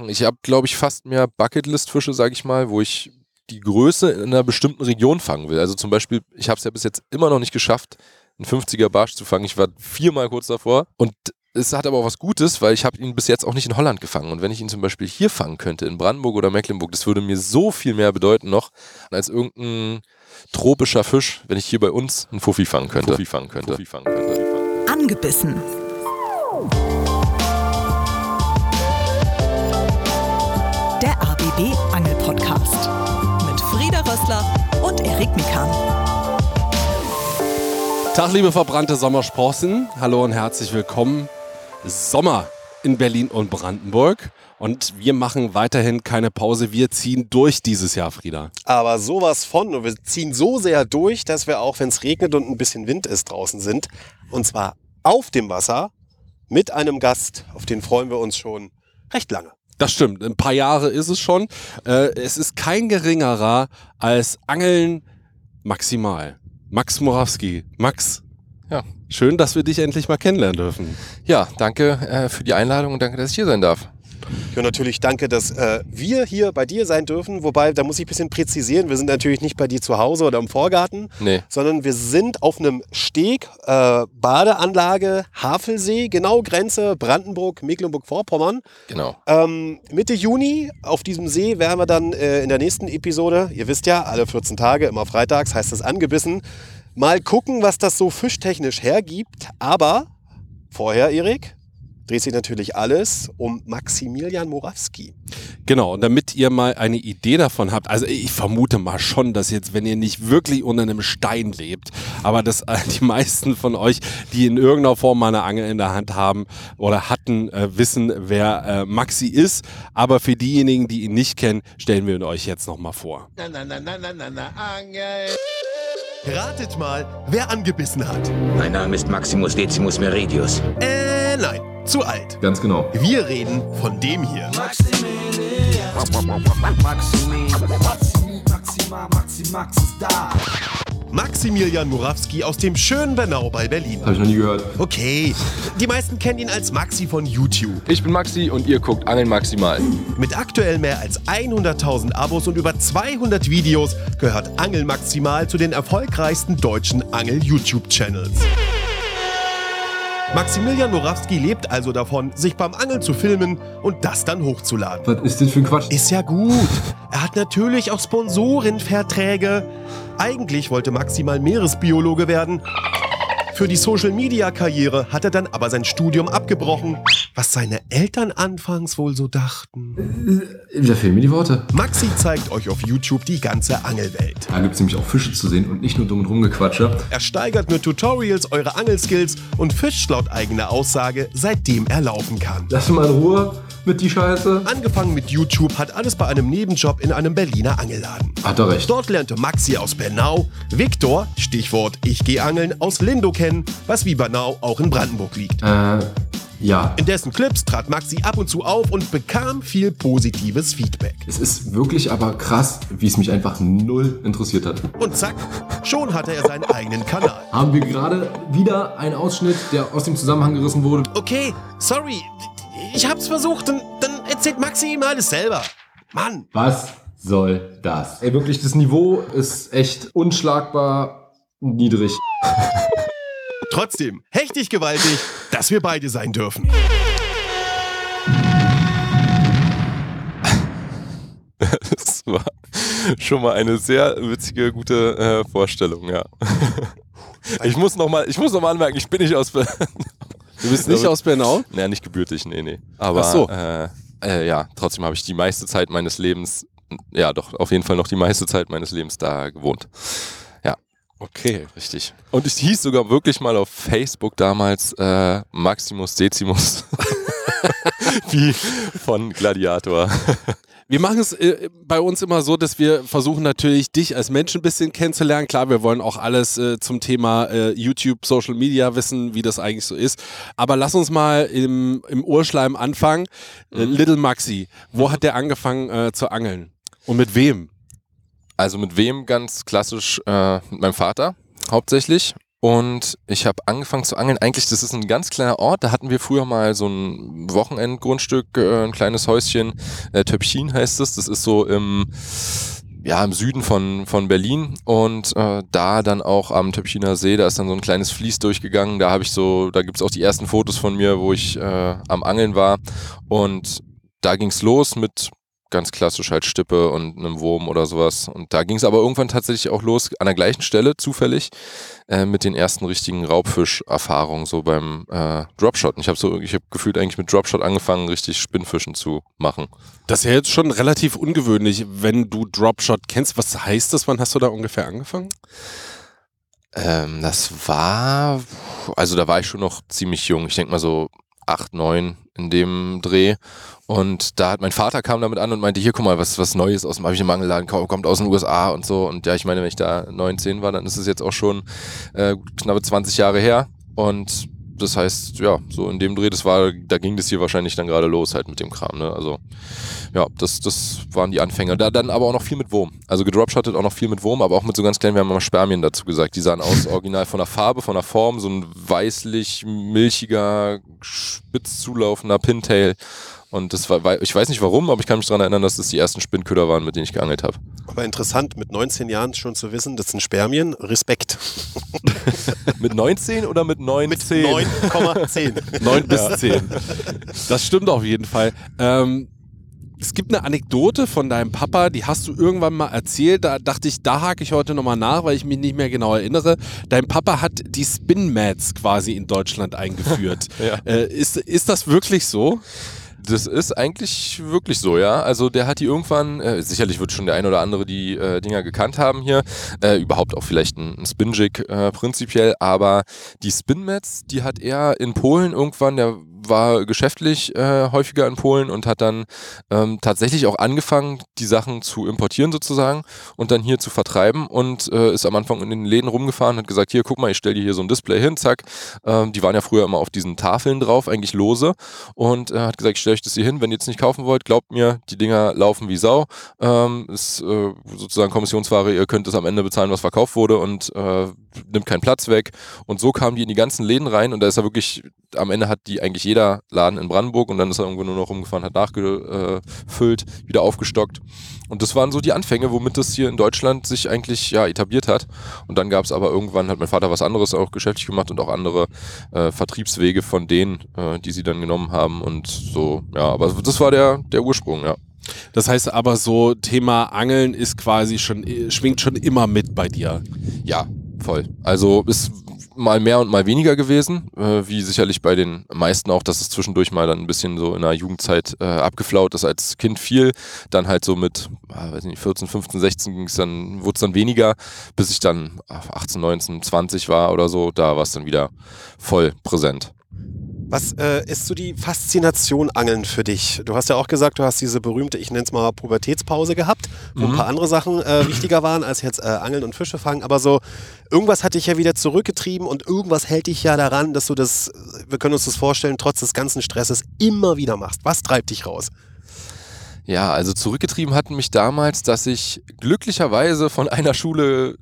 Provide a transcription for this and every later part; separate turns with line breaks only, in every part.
Sachen. Ich habe, glaube ich, fast mehr Bucketlist-Fische, sage ich mal, wo ich die Größe in einer bestimmten Region fangen will. Also zum Beispiel, ich habe es ja bis jetzt immer noch nicht geschafft, einen 50er Barsch zu fangen. Ich war viermal kurz davor und es hat aber auch was Gutes, weil ich habe ihn bis jetzt auch nicht in Holland gefangen. Und wenn ich ihn zum Beispiel hier fangen könnte, in Brandenburg oder Mecklenburg, das würde mir so viel mehr bedeuten noch, als irgendein tropischer Fisch, wenn ich hier bei uns einen Fuffi fangen könnte. Fuffi fangen könnte. Fuffi fangen könnte.
Angebissen. Der ABB Angel Podcast mit Frieda Rössler und Erik Mikan.
Tag, liebe verbrannte Sommersprossen. Hallo und herzlich willkommen. Sommer in Berlin und Brandenburg. Und wir machen weiterhin keine Pause. Wir ziehen durch dieses Jahr, Frieda.
Aber sowas von. Und wir ziehen so sehr durch, dass wir auch, wenn es regnet und ein bisschen Wind ist, draußen sind. Und zwar auf dem Wasser mit einem Gast, auf den freuen wir uns schon recht lange.
Das stimmt. Ein paar Jahre ist es schon. Äh, es ist kein geringerer als Angeln maximal. Max Morawski. Max.
Ja.
Schön, dass wir dich endlich mal kennenlernen dürfen.
Ja, danke äh, für die Einladung und danke, dass ich hier sein darf.
Ja, natürlich danke, dass äh, wir hier bei dir sein dürfen. Wobei, da muss ich ein bisschen präzisieren. Wir sind natürlich nicht bei dir zu Hause oder im Vorgarten,
Nee.
sondern wir sind auf einem Steg, äh, Badeanlage, Havelsee, genau Grenze Brandenburg, Mecklenburg-Vorpommern.
Genau.
Ähm, Mitte Juni auf diesem See werden wir dann äh, in der nächsten Episode, ihr wisst ja, alle 14 Tage, immer freitags, heißt es angebissen, mal gucken, was das so fischtechnisch hergibt. Aber vorher, Erik, dreht sich natürlich alles um Maximilian Morawski.
Genau, und damit ihr mal eine Idee davon habt, also ich vermute mal schon, dass jetzt, wenn ihr nicht wirklich unter einem Stein lebt, aber dass äh, die meisten von euch, die in irgendeiner Form mal eine Angel in der Hand haben oder hatten, äh, wissen, wer äh, Maxi ist. Aber für diejenigen, die ihn nicht kennen, stellen wir ihn euch jetzt nochmal vor.
Na, na, na, na, na, na, na, Angel.
Ratet mal, wer angebissen hat.
Mein Name ist Maximus Decimus Meridius.
Äh, nein, zu alt.
Ganz genau.
Wir reden von dem hier. Maximilian Morawski aus dem schönen Bernau bei Berlin.
Habe ich noch nie gehört.
Okay, die meisten kennen ihn als Maxi von YouTube.
Ich bin Maxi und ihr guckt Angeln Maximal.
Mit aktuell mehr als 100.000 Abos und über 200 Videos gehört Angel Maximal zu den erfolgreichsten deutschen Angel-YouTube-Channels. Maximilian Morawski lebt also davon, sich beim Angeln zu filmen und das dann hochzuladen.
Was ist das für ein Quatsch?
Ist ja gut. Er hat natürlich auch Sponsorenverträge. Eigentlich wollte Maxi mal Meeresbiologe werden. Für die Social-Media-Karriere hat er dann aber sein Studium abgebrochen, was seine Eltern anfangs wohl so dachten.
Da fehlen mir die Worte.
Maxi zeigt euch auf YouTube die ganze Angelwelt.
Da gibt es nämlich auch Fische zu sehen und nicht nur dumm und rumgequatsche.
Er steigert mit Tutorials eure Angelskills und fischt laut eigener Aussage, seitdem er laufen kann.
Lass mal in Ruhe mit die Scheiße.
Angefangen mit YouTube hat alles bei einem Nebenjob in einem Berliner Angelladen.
Hat er recht.
Dort lernte Maxi aus Bernau, Viktor, Stichwort Ich geh angeln, aus Lindo kennen, was wie Bernau auch in Brandenburg liegt.
Äh, ja.
In dessen Clips trat Maxi ab und zu auf und bekam viel positives Feedback.
Es ist wirklich aber krass, wie es mich einfach null interessiert hat.
Und zack, schon hatte er seinen eigenen Kanal.
Haben wir gerade wieder einen Ausschnitt, der aus dem Zusammenhang gerissen wurde.
Okay, sorry, ich hab's versucht, dann, dann erzählt Maxi ihm alles selber. Mann,
Was soll das? Ey, wirklich, das Niveau ist echt unschlagbar niedrig.
trotzdem, hechtig gewaltig, dass wir beide sein dürfen.
Das war schon mal eine sehr witzige, gute äh, Vorstellung, ja. Ich muss noch mal, ich muss noch mal anmerken, ich bin nicht aus Berlin.
Du bist nicht aus Bernau?
Naja, nicht gebürtig, nee, nee. Aber
Ach so.
äh, äh, ja, trotzdem habe ich die meiste Zeit meines Lebens, ja doch, auf jeden Fall noch die meiste Zeit meines Lebens da gewohnt.
Okay.
richtig. Und ich hieß sogar wirklich mal auf Facebook damals äh, Maximus Decimus. Wie von Gladiator.
Wir machen es äh, bei uns immer so, dass wir versuchen natürlich dich als Mensch ein bisschen kennenzulernen. Klar, wir wollen auch alles äh, zum Thema äh, YouTube, Social Media wissen, wie das eigentlich so ist. Aber lass uns mal im, im Urschleim anfangen. Äh, Little Maxi, wo hat der angefangen zu angeln? Und mit wem?
Also mit wem ganz klassisch? Äh, mit meinem Vater hauptsächlich. und ich habe angefangen zu angeln. Eigentlich, das ist ein ganz kleiner Ort. Da hatten wir früher mal so ein Wochenendgrundstück, äh, ein kleines Häuschen. Äh, Töpchin heißt es. Das ist so im ja, im Süden von, von Berlin und äh, da dann auch am Töpchiner See, da ist dann so ein kleines Fließ durchgegangen. Da habe ich so, da gibt's auch die ersten Fotos von mir, wo ich äh, am Angeln war. Und da ging's los mit ganz klassisch halt Stippe und einem Wurm oder sowas. Und da ging's aber irgendwann tatsächlich auch los, an der gleichen Stelle, zufällig, äh, mit den ersten richtigen Raubfisch-Erfahrungen, so beim äh, Dropshot. Und ich habe so, ich habe gefühlt eigentlich mit Dropshot angefangen, richtig Spinnfischen zu machen.
Das ist ja jetzt schon relativ ungewöhnlich, wenn du Dropshot kennst. Was heißt das? Wann hast du da ungefähr angefangen?
Ähm, das war, also da war ich schon noch ziemlich jung. Ich denke mal so acht, neun in dem Dreh. Und da hat mein Vater kam damit an und meinte, hier guck mal, was, was Neues aus dem, habe ich einen Mangelladen, kommt aus den USA und so. Und ja, ich meine, wenn ich da 19 war, dann ist es jetzt auch schon äh, knappe 20 Jahre her. Und das heißt, ja, so in dem Dreh, das war, da ging das hier wahrscheinlich dann gerade los halt mit dem Kram, ne? Also ja, das, das waren die Anfänger. Da dann aber auch noch viel mit Wurm. Also gedropshottet auch noch viel mit Wurm, aber auch mit so ganz kleinen, wir haben mal Spermien dazu gesagt. Die sahen aus original von der Farbe, von der Form, so ein weißlich, milchiger, spitz zulaufender Pintail. Und das war, ich weiß nicht warum, aber ich kann mich daran erinnern, dass das die ersten Spinnköder waren, mit denen ich geangelt habe.
Aber interessant, mit 19 Jahren schon zu wissen, das sind Spermien. Respekt.
mit 19 oder mit 9?
Mit 9,10.
9 bis 10. Das stimmt auf jeden Fall. Ähm, es gibt eine Anekdote von deinem Papa, die hast du irgendwann mal erzählt. Da dachte ich, da hake ich heute nochmal nach, weil ich mich nicht mehr genau erinnere. Dein Papa hat die Spin-Mats quasi in Deutschland eingeführt.
Ja.
äh, ist, ist das wirklich so?
Das ist eigentlich wirklich so, ja. Also der hat die irgendwann, äh, sicherlich wird schon der ein oder andere die äh, Dinger gekannt haben hier, äh, überhaupt auch vielleicht ein, ein Spin-Jig äh, prinzipiell, aber die Spin-Mats, die hat er in Polen irgendwann, der war geschäftlich äh, häufiger in Polen und hat dann ähm, tatsächlich auch angefangen, die Sachen zu importieren sozusagen und dann hier zu vertreiben und äh, ist am Anfang in den Läden rumgefahren, hat gesagt, hier guck mal, ich stelle dir hier so ein Display hin, zack. Ähm, die waren ja früher immer auf diesen Tafeln drauf, eigentlich lose und äh, hat gesagt, ich stelle euch das hier hin, wenn ihr jetzt nicht kaufen wollt, glaubt mir, die Dinger laufen wie Sau. Ähm, ist äh, sozusagen Kommissionsware, ihr könnt es am Ende bezahlen, was verkauft wurde und äh, nimmt keinen Platz weg. Und so kamen die in die ganzen Läden rein und da ist er wirklich, am Ende hat die eigentlich jeder Laden in Brandenburg und dann ist er irgendwo nur noch rumgefahren, hat nachgefüllt, wieder aufgestockt. Und das waren so die Anfänge, womit das hier in Deutschland sich eigentlich ja etabliert hat. Und dann gab es aber irgendwann, hat mein Vater was anderes auch geschäftlich gemacht und auch andere äh, Vertriebswege von denen, äh, die sie dann genommen haben. Und so, ja, aber das war der, der Ursprung, ja.
Das heißt aber so, Thema Angeln ist quasi schon, schwingt schon immer mit bei dir.
Ja, voll. Also ist mal mehr und mal weniger gewesen, äh, wie sicherlich bei den meisten auch, dass es zwischendurch mal dann ein bisschen so in der Jugendzeit äh, abgeflaut ist als Kind viel. Dann halt so mit, äh, weiß nicht, 14, 15, 16 ging's dann, wurde es dann weniger, bis ich dann 18, 19, 20 war oder so, da war es dann wieder voll präsent.
Was äh, ist so die Faszination Angeln für dich? Du hast ja auch gesagt, du hast diese berühmte, ich nenne es mal Pubertätspause gehabt, wo
Mhm.
ein paar andere Sachen äh, wichtiger waren als jetzt äh, Angeln und Fische fangen. Aber so, irgendwas hat dich ja wieder zurückgetrieben und irgendwas hält dich ja daran, dass du das, wir können uns das vorstellen, trotz des ganzen Stresses immer wieder machst. Was treibt dich raus?
Ja, also zurückgetrieben hat mich damals, dass ich glücklicherweise von einer Schule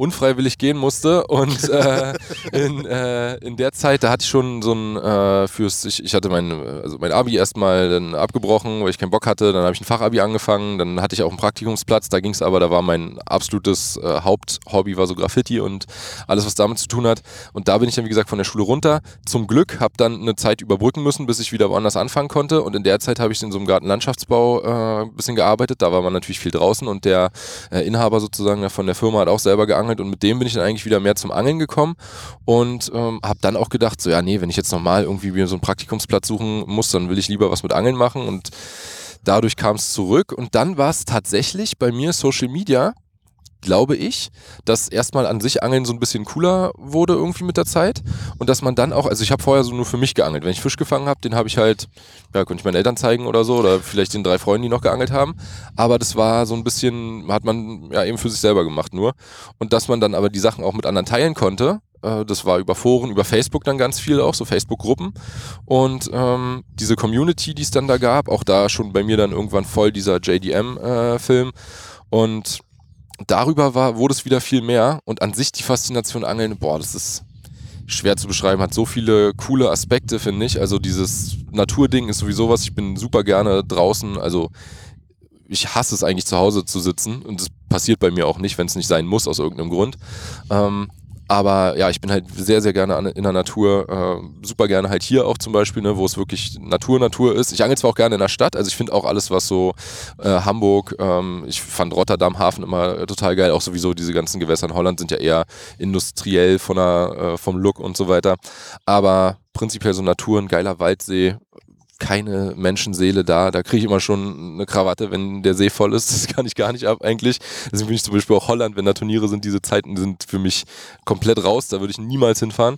unfreiwillig gehen musste. Und äh, in, äh, in der Zeit, da hatte ich schon so ein äh, fürs, ich, ich hatte mein, also mein Abi erstmal dann abgebrochen, weil ich keinen Bock hatte, dann habe ich ein Fachabi angefangen, dann hatte ich auch einen Praktikumsplatz, da ging es aber, da war mein absolutes äh, Haupthobby war so Graffiti und alles, was damit zu tun hat. Und da bin ich dann wie gesagt von der Schule runter, zum Glück, habe dann eine Zeit überbrücken müssen, bis ich wieder woanders anfangen konnte. Und in der Zeit habe ich in so einem Gartenlandschaftsbau äh, ein bisschen gearbeitet, da war man natürlich viel draußen. Und der äh, Inhaber sozusagen von der Firma hat auch selber geangelt und mit dem bin ich dann eigentlich wieder mehr zum Angeln gekommen und ähm, habe dann auch gedacht, so ja nee, wenn ich jetzt nochmal irgendwie mir so einen Praktikumsplatz suchen muss, dann will ich lieber was mit Angeln machen und dadurch kam es zurück und dann war es tatsächlich bei mir Social Media, glaube ich, dass erstmal an sich Angeln so ein bisschen cooler wurde irgendwie mit der Zeit und dass man dann auch, also ich habe vorher so nur für mich geangelt. Wenn ich Fisch gefangen habe, den habe ich halt, ja, konnte ich meinen Eltern zeigen oder so oder vielleicht den drei Freunden, die noch geangelt haben. Aber das war so ein bisschen, hat man ja eben für sich selber gemacht nur. Und dass man dann aber die Sachen auch mit anderen teilen konnte, äh, das war über Foren, über Facebook dann ganz viel auch, so Facebook-Gruppen. Und ähm, diese Community, die es dann da gab, auch da schon bei mir dann irgendwann voll dieser JDM-Film. und darüber war, wurde es wieder viel mehr und an sich die Faszination Angeln, boah, das ist schwer zu beschreiben, hat so viele coole Aspekte, finde ich. Also dieses Naturding ist sowieso was, ich bin super gerne draußen, also ich hasse es eigentlich zu Hause zu sitzen und das passiert bei mir auch nicht, wenn es nicht sein muss aus irgendeinem Grund. Ähm, aber ja, ich bin halt sehr, sehr gerne an, in der Natur. Äh, super gerne halt hier auch zum Beispiel, ne, wo es wirklich Natur, Natur ist. Ich angel zwar auch gerne in der Stadt, also ich finde auch alles, was so äh, Hamburg, ähm, ich fand Rotterdam Hafen immer total geil. Auch sowieso diese ganzen Gewässer in Holland sind ja eher industriell von der, äh, vom Look und so weiter. Aber prinzipiell so Natur, ein geiler Waldsee, keine Menschenseele da. Da kriege ich immer schon eine Krawatte, wenn der See voll ist. Das kann ich gar nicht ab eigentlich. Deswegen bin ich zum Beispiel auch Holland, wenn da Turniere sind, diese Zeiten sind für mich komplett raus. Da würde ich niemals hinfahren.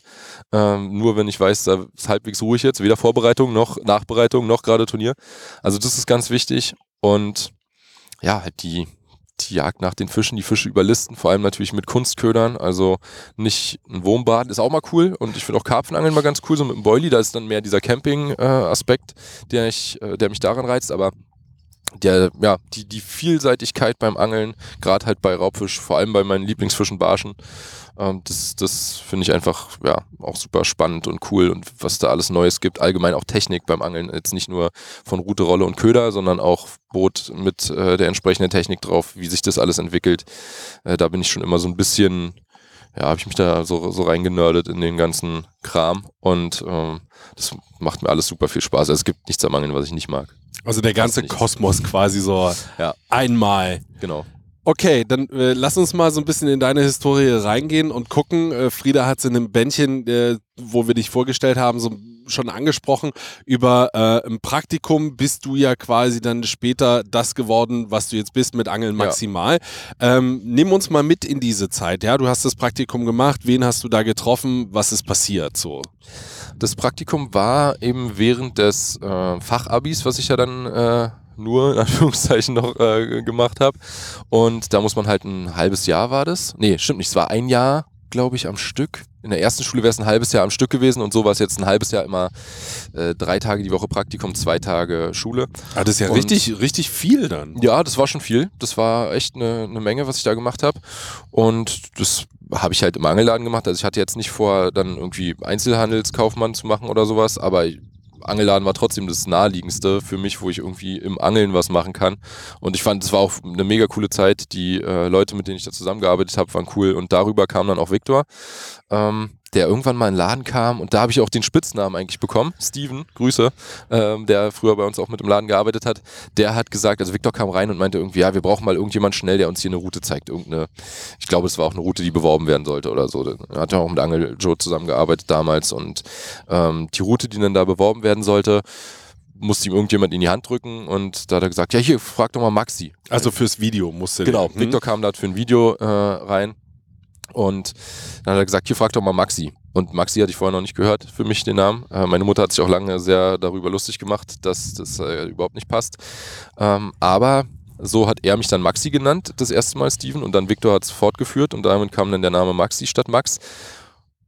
Ähm, nur wenn ich weiß, da ist halbwegs ruhig jetzt. Weder Vorbereitung noch Nachbereitung noch gerade Turnier. Also das ist ganz wichtig. Und ja, halt die, die Jagd nach den Fischen, die Fische überlisten, vor allem natürlich mit Kunstködern, also nicht ein Wurmbad, ist auch mal cool und ich finde auch Karpfenangeln mal ganz cool, so mit dem Boilie, da ist dann mehr dieser Camping-Aspekt, der, ich, äh, der mich daran reizt, aber der, ja, die, die Vielseitigkeit beim Angeln, gerade halt bei Raubfisch, vor allem bei meinen Lieblingsfischen Barschen, ähm, das, das finde ich einfach ja auch super spannend und cool und was da alles Neues gibt. Allgemein auch Technik beim Angeln, jetzt nicht nur von Rute, Rolle und Köder, sondern auch Boot mit äh, der entsprechenden Technik drauf, wie sich das alles entwickelt. Äh, da bin ich schon immer so ein bisschen ja, habe ich mich da so, so reingenördet in den ganzen Kram und ähm, das macht mir alles super viel Spaß. Also es gibt nichts am Angeln, was ich nicht mag.
Also der ganze. Kosmos quasi so
Ja.
einmal.
Genau.
Okay, dann äh, lass uns mal so ein bisschen in deine Historie reingehen und gucken. Äh, Frieda hat es in dem Bändchen, äh, wo wir dich vorgestellt haben, so schon angesprochen. Über äh, ein Praktikum bist du ja quasi dann später das geworden, was du jetzt bist mit Angeln
Ja.
maximal. Ähm, nimm uns mal mit in diese Zeit. Ja, du hast das Praktikum gemacht. Wen hast du da getroffen? Was ist passiert? So.
Das Praktikum war eben während des äh, Fachabis, was ich ja dann äh, nur in Anführungszeichen noch äh, gemacht habe. Und da muss man halt ein halbes Jahr war das. Nee, stimmt nicht. Es war ein Jahr, glaube ich, am Stück. In der ersten Schule wäre es ein halbes Jahr am Stück gewesen und so war es jetzt ein halbes Jahr immer äh, drei Tage die Woche Praktikum, zwei Tage Schule.
Ah, das ist ja
Und-
richtig, richtig viel dann.
Ja, das war schon viel. Das war echt eine, eine Menge, was ich da gemacht habe. Und das habe ich halt im Angelladen gemacht. Also ich hatte jetzt nicht vor, dann irgendwie Einzelhandelskaufmann zu machen oder sowas, aber Angelladen war trotzdem das naheliegendste für mich, wo ich irgendwie im Angeln was machen kann. Und ich fand, es war auch eine mega coole Zeit. Die äh, Leute, mit denen ich da zusammengearbeitet habe, waren cool. Und darüber kam dann auch Viktor, ähm, der irgendwann mal in den Laden kam. Und da habe ich auch den Spitznamen eigentlich bekommen. Steven, Grüße, ähm, der früher bei uns auch mit im Laden gearbeitet hat. Der hat gesagt, also Viktor kam rein und meinte irgendwie, ja, wir brauchen mal irgendjemand schnell, der uns hier eine Route zeigt. Irgendeine, ich glaube, es war auch eine Route, die beworben werden sollte oder so. Er hat ja auch mit Angel Joe zusammengearbeitet damals und ähm, die Route, die dann da beworben werden sollte, musste ihm irgendjemand in die Hand drücken und da hat er gesagt, ja hier, frag doch mal Maxi.
Also fürs Video musste
Genau,
hm?
Victor kam da für ein Video äh, rein und dann hat er gesagt, hier frag doch mal Maxi. Und Maxi hatte ich vorher noch nicht gehört, für mich den Namen. Äh, meine Mutter hat sich auch lange sehr darüber lustig gemacht, dass das äh, überhaupt nicht passt. Ähm, aber so hat er mich dann Maxi genannt, das erste Mal Steven, und dann Victor hat es fortgeführt und damit kam dann der Name Maxi statt Max.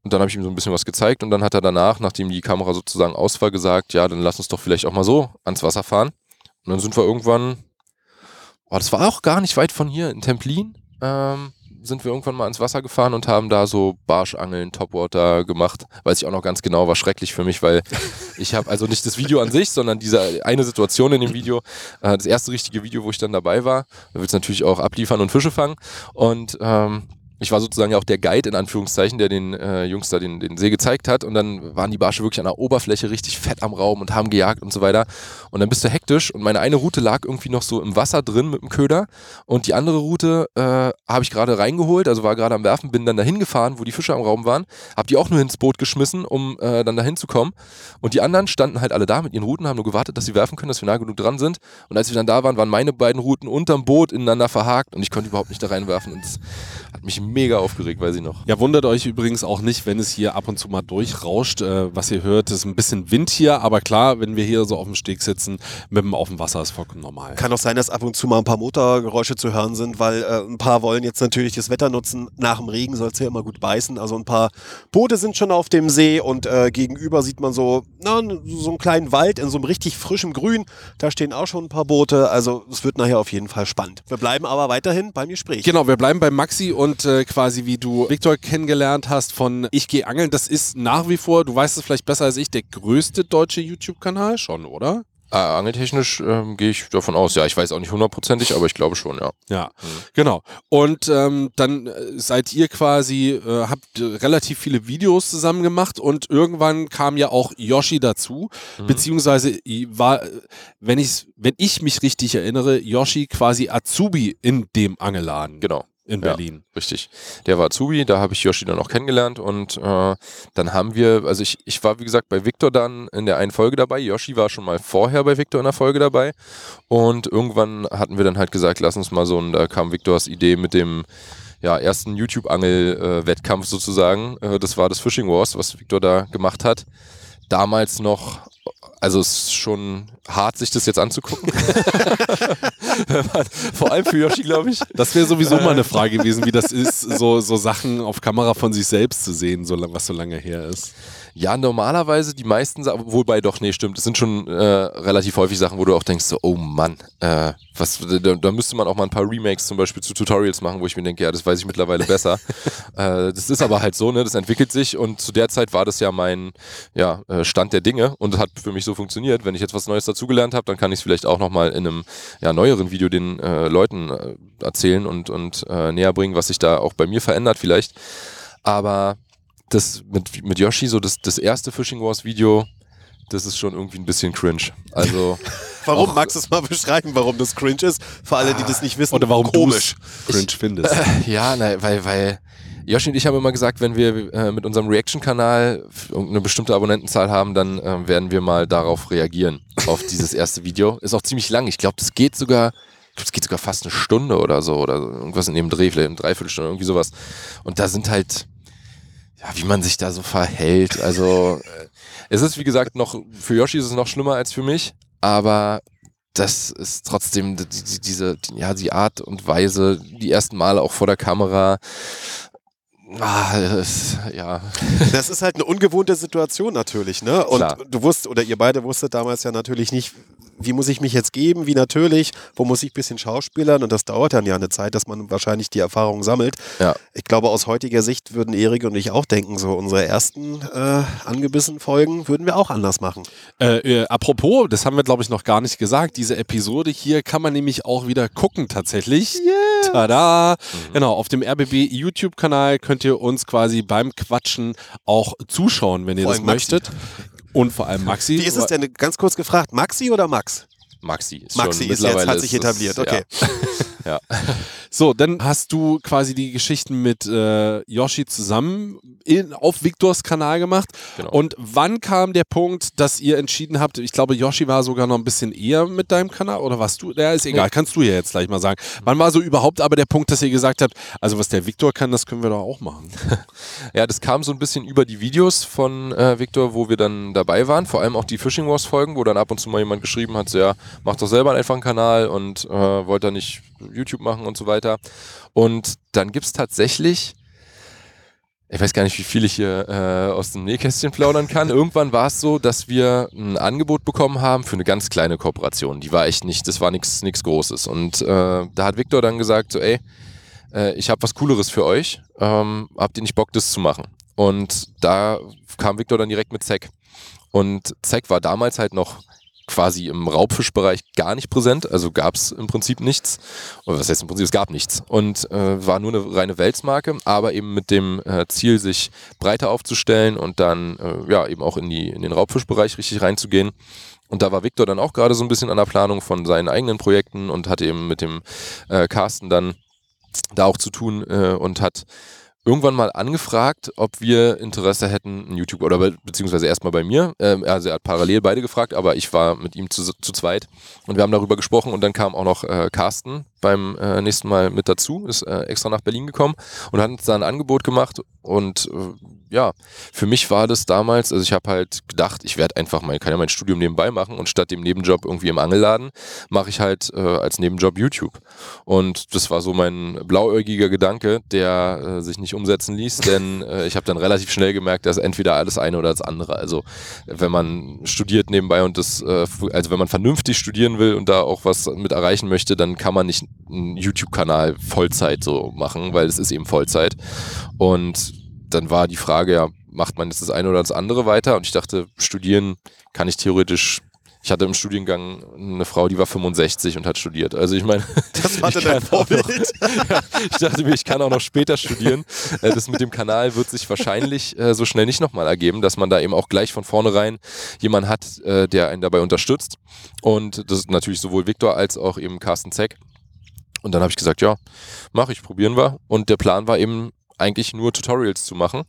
Und dann habe ich ihm so ein bisschen was gezeigt und dann hat er danach, nachdem die Kamera sozusagen aus war, gesagt, ja, dann lass uns doch vielleicht auch mal so ans Wasser fahren. Und dann sind wir irgendwann, oh, das war auch gar nicht weit von hier, in Templin, ähm, sind wir irgendwann mal ans Wasser gefahren und haben da so Barschangeln, Topwater gemacht. Weiß ich auch noch ganz genau, war schrecklich für mich, weil ich habe also nicht das Video an sich, sondern diese eine Situation in dem Video, äh, das erste richtige Video, wo ich dann dabei war. Da willst natürlich auch abliefern und Fische fangen. Und ähm, ich war sozusagen ja auch der Guide in Anführungszeichen, der den äh, Jungs da den, den See gezeigt hat. Und dann waren die Barsche wirklich an der Oberfläche richtig fett am Raum und haben gejagt und so weiter. Und dann bist du hektisch und meine eine Route lag irgendwie noch so im Wasser drin mit dem Köder. Und die andere Route äh, habe ich gerade reingeholt, also war gerade am Werfen, bin dann dahin gefahren, wo die Fische am Raum waren, habe die auch nur ins Boot geschmissen, um äh, dann dahin zu kommen. Und die anderen standen halt alle da mit ihren Routen, haben nur gewartet, dass sie werfen können, dass wir nah genug dran sind. Und als wir dann da waren, waren meine beiden Routen unterm Boot ineinander verhakt und ich konnte überhaupt nicht da reinwerfen. Und das hat mich mega aufgeregt, weiß ich noch.
Ja, wundert euch übrigens auch nicht, wenn es hier ab und zu mal durchrauscht. Äh, was ihr hört, ist ein bisschen Wind hier, aber klar, wenn wir hier so auf dem Steg sitzen, mit dem auf dem Wasser ist vollkommen normal.
Kann auch sein, dass ab und zu mal ein paar Motorgeräusche zu hören sind, weil äh, ein paar wollen jetzt natürlich das Wetter nutzen. Nach dem Regen soll es ja immer gut beißen. Also ein paar Boote sind schon auf dem See und äh, gegenüber sieht man so, na, so einen kleinen Wald in so einem richtig frischem Grün. Da stehen auch schon ein paar Boote. Also es wird nachher auf jeden Fall spannend. Wir bleiben aber weiterhin beim Gespräch.
Genau, wir bleiben bei Maxi und äh, quasi wie du Viktor kennengelernt hast von Ich gehe angeln. Das ist nach wie vor, du weißt es vielleicht besser als ich, der größte deutsche YouTube-Kanal schon, oder?
Äh, angeltechnisch ähm, gehe ich davon aus. Ja, ich weiß auch nicht hundertprozentig, aber ich glaube schon, ja.
Ja, genau. Und ähm, dann äh, seid ihr quasi, äh, habt relativ viele Videos zusammen gemacht und irgendwann kam ja auch Yoshi dazu, beziehungsweise i- war, äh, wenn ich, wenn ich mich richtig erinnere, Yoshi quasi Azubi in dem Angelladen
Genau.
In
Ja.
Berlin.
Richtig. Der war Azubi, da habe ich Yoshi dann auch kennengelernt und äh, dann haben wir, also ich, ich war wie gesagt bei Victor dann in der einen Folge dabei. Yoshi war schon mal vorher bei Victor in der Folge dabei und irgendwann hatten wir dann halt gesagt, lass uns mal so, und da kam Victors Idee mit dem ja, ersten YouTube-Angel-Wettkampf sozusagen. Äh, das war das Fishing Wars, was Victor da gemacht hat. Damals noch, also es ist schon hart, sich das jetzt anzugucken. Vor allem für Yoshi, glaube ich.
Das wäre sowieso mal eine Frage gewesen, wie das ist, so, so Sachen auf Kamera von sich selbst zu sehen, so, was so lange her ist.
Ja, normalerweise die meisten Sachen, wobei doch, nee, stimmt, es sind schon äh, relativ häufig Sachen, wo du auch denkst, so, oh Mann, äh, was, da, da müsste man auch mal ein paar Remakes zum Beispiel zu Tutorials machen, wo ich mir denke, ja, das weiß ich mittlerweile besser. äh, das ist aber halt so, ne, das entwickelt sich und zu der Zeit war das ja mein ja, äh, Stand der Dinge und hat für mich so funktioniert. Wenn ich jetzt was Neues dazugelernt habe, dann kann ich es vielleicht auch nochmal in einem ja, neueren Video den äh, Leuten äh, erzählen und, und äh, näher bringen, was sich da auch bei mir verändert vielleicht. Aber das mit, mit Yoshi, so das, das erste Fishing Wars Video, das ist schon irgendwie ein bisschen cringe. Also,
Warum?
Auch-
Magst du es mal beschreiben, warum das cringe ist? Für alle, die das nicht wissen.
Oder warum
komisch.
cringe findest.
ja, na, weil, weil Yoshi und ich haben immer gesagt, wenn wir äh, mit unserem Reaction-Kanal eine bestimmte Abonnentenzahl haben, dann äh, werden wir mal darauf reagieren, auf dieses erste Video. Ist auch ziemlich lang. Ich glaube, das geht sogar, ich glaub, das geht sogar fast eine Stunde oder so oder irgendwas in dem Dreh, vielleicht eine Dreiviertelstunde, irgendwie sowas. Und da sind halt, ja, wie man sich da so verhält. Also, äh, es ist, wie gesagt, noch, für Yoshi ist es noch schlimmer als für mich, aber das ist trotzdem die, die, diese, ja, die Art und Weise, die ersten Male auch vor der Kamera. Ah, das, ja.
Das ist halt eine ungewohnte Situation natürlich, ne? Und
Klar.
du wusst, oder ihr beide wusstet damals ja natürlich nicht, wie muss ich mich jetzt geben, wie natürlich, wo muss ich ein bisschen schauspielern und das dauert dann ja eine Zeit, dass man wahrscheinlich die Erfahrung sammelt.
Ja.
Ich glaube, aus heutiger Sicht würden Erik und ich auch denken, so unsere ersten äh, angebissenen Folgen würden wir auch anders machen.
Äh, äh, apropos, das haben wir glaube ich noch gar nicht gesagt, diese Episode hier kann man nämlich auch wieder gucken tatsächlich. Tada! Genau, auf dem RBB YouTube-Kanal könnt ihr uns quasi beim Quatschen auch zuschauen, wenn ihr
Vor
das möchtet. Und vor allem Maxi.
Wie ist es denn, ganz kurz gefragt, Maxi oder Max?
Maxi ist
Maxi
schon
ist jetzt, hat sich etabliert, okay.
Ja.
So, dann hast du quasi die Geschichten mit äh, Yoshi zusammen in, auf Victors Kanal gemacht.
Genau.
Und wann kam der Punkt, dass ihr entschieden habt, ich glaube, Yoshi war sogar noch ein bisschen eher mit deinem Kanal oder warst du? Ja, ist egal, kannst du ja jetzt gleich mal sagen. Wann war so überhaupt aber der Punkt, dass ihr gesagt habt, also was der Victor kann, das können wir doch auch machen.
Ja, das kam so ein bisschen über die Videos von äh, Victor, wo wir dann dabei waren. Vor allem auch die Fishing Wars Folgen, wo dann ab und zu mal jemand geschrieben hat, so, ja, mach doch selber einfach einen Kanal und äh, wollt da nicht YouTube machen und so weiter. Und dann gibt es tatsächlich, ich weiß gar nicht, wie viel ich hier äh, aus dem Nähkästchen plaudern kann. Irgendwann war es so, dass wir ein Angebot bekommen haben für eine ganz kleine Kooperation. Die war echt nicht, das war nichts Großes. Und äh, da hat Victor dann gesagt, so, ey, äh, ich habe was Cooleres für euch. Ähm, habt ihr nicht Bock, das zu machen? Und da kam Victor dann direkt mit Zack. Und Zack war damals halt noch quasi im Raubfischbereich gar nicht präsent, also gab es im Prinzip nichts. Oder was heißt im Prinzip, es gab nichts. Und äh, war nur eine reine Welsmarke, aber eben mit dem äh, Ziel, sich breiter aufzustellen und dann äh, ja eben auch in, die, in den Raubfischbereich richtig reinzugehen. Und da war Victor dann auch gerade so ein bisschen an der Planung von seinen eigenen Projekten und hatte eben mit dem äh, Carsten dann da auch zu tun äh, und hat irgendwann mal angefragt, ob wir Interesse hätten, ein YouTube oder be beziehungsweise erstmal bei mir. Ähm, also er hat parallel beide gefragt, aber ich war mit ihm zu, zu zweit und wir haben darüber gesprochen und dann kam auch noch äh, Carsten beim äh, nächsten Mal mit dazu, ist äh, extra nach Berlin gekommen und hat uns da ein Angebot gemacht. Und äh, ja, für mich war das damals, also ich habe halt gedacht, ich werde einfach mal, kann ja mein Studium nebenbei machen und statt dem Nebenjob irgendwie im Angelladen mache ich halt äh, als Nebenjob YouTube. Und das war so mein blauäugiger Gedanke, der äh, sich nicht umsetzen ließ, denn äh, ich habe dann relativ schnell gemerkt, dass entweder alles eine oder das andere. Also wenn man studiert nebenbei und das, also wenn man vernünftig studieren will und da auch was mit erreichen möchte, dann kann man nicht einen YouTube-Kanal Vollzeit so machen, weil es ist eben Vollzeit. Und dann war die Frage, ja, macht man jetzt das eine oder das andere weiter? Und ich dachte, studieren kann ich theoretisch. Ich hatte im Studiengang eine Frau, die war 65 und hat studiert. Also ich meine,
Das war dein
auch noch-
Vorbild.
ja, ich dachte mir, ich kann auch noch später studieren. Äh, Das mit dem Kanal wird sich wahrscheinlich äh, so schnell nicht nochmal ergeben, dass man da eben auch gleich von vornherein jemanden hat, äh, der einen dabei unterstützt. Und das ist natürlich sowohl Viktor als auch eben Carsten Zeck. Und dann habe ich gesagt, ja, mache ich, probieren wir. Und der Plan war eben eigentlich nur Tutorials zu machen,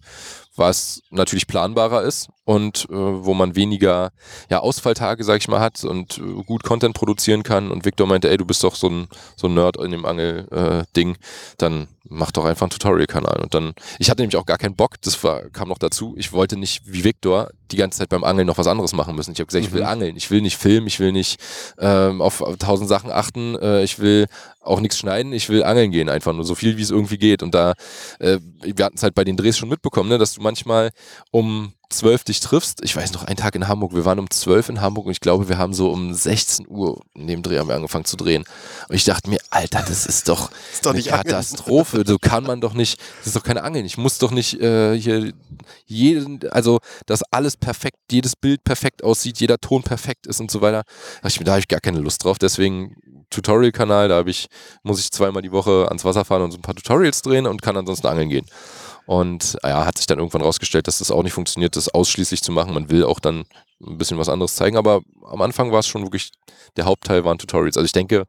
was natürlich planbarer ist und äh, wo man weniger ja, Ausfalltage, sag ich mal, hat und äh, gut Content produzieren kann. Und Victor meinte, ey, du bist doch so ein, so ein Nerd in dem Angel-Ding, dann mach doch einfach einen Tutorial-Kanal. Und dann, ich hatte nämlich auch gar keinen Bock, das war, kam noch dazu, ich wollte nicht wie Victor die ganze Zeit beim Angeln noch was anderes machen müssen. Ich habe gesagt, ich will angeln, ich will nicht filmen, ich will nicht ähm, auf, auf tausend Sachen achten, äh, ich will auch nichts schneiden, ich will angeln gehen, einfach nur so viel, wie es irgendwie geht. Und da, äh, wir hatten es halt bei den Drehs schon mitbekommen, ne, dass du manchmal um 12 dich triffst. Ich weiß noch, einen Tag in Hamburg, wir waren um 12 in Hamburg und ich glaube, wir haben so um 16 Uhr in dem Dreh haben wir angefangen zu drehen. Und ich dachte mir, Alter, das ist doch,
Ist doch
eine
nicht Angeln.
Katastrophe. So kann man doch nicht, das ist doch keine Angeln. Ich muss doch nicht äh, hier jeden, also dass alles perfekt, jedes Bild perfekt aussieht, jeder Ton perfekt ist und so weiter. Da ich da habe ich gar keine Lust drauf. Deswegen Tutorial-Kanal, da habe ich, muss ich zweimal die Woche ans Wasser fahren und so ein paar Tutorials drehen und kann ansonsten angeln gehen. Und ja, hat sich dann irgendwann rausgestellt, dass das auch nicht funktioniert, das ausschließlich zu machen. Man will auch dann ein bisschen was anderes zeigen, aber am Anfang war es schon wirklich, der Hauptteil waren Tutorials. Also ich denke,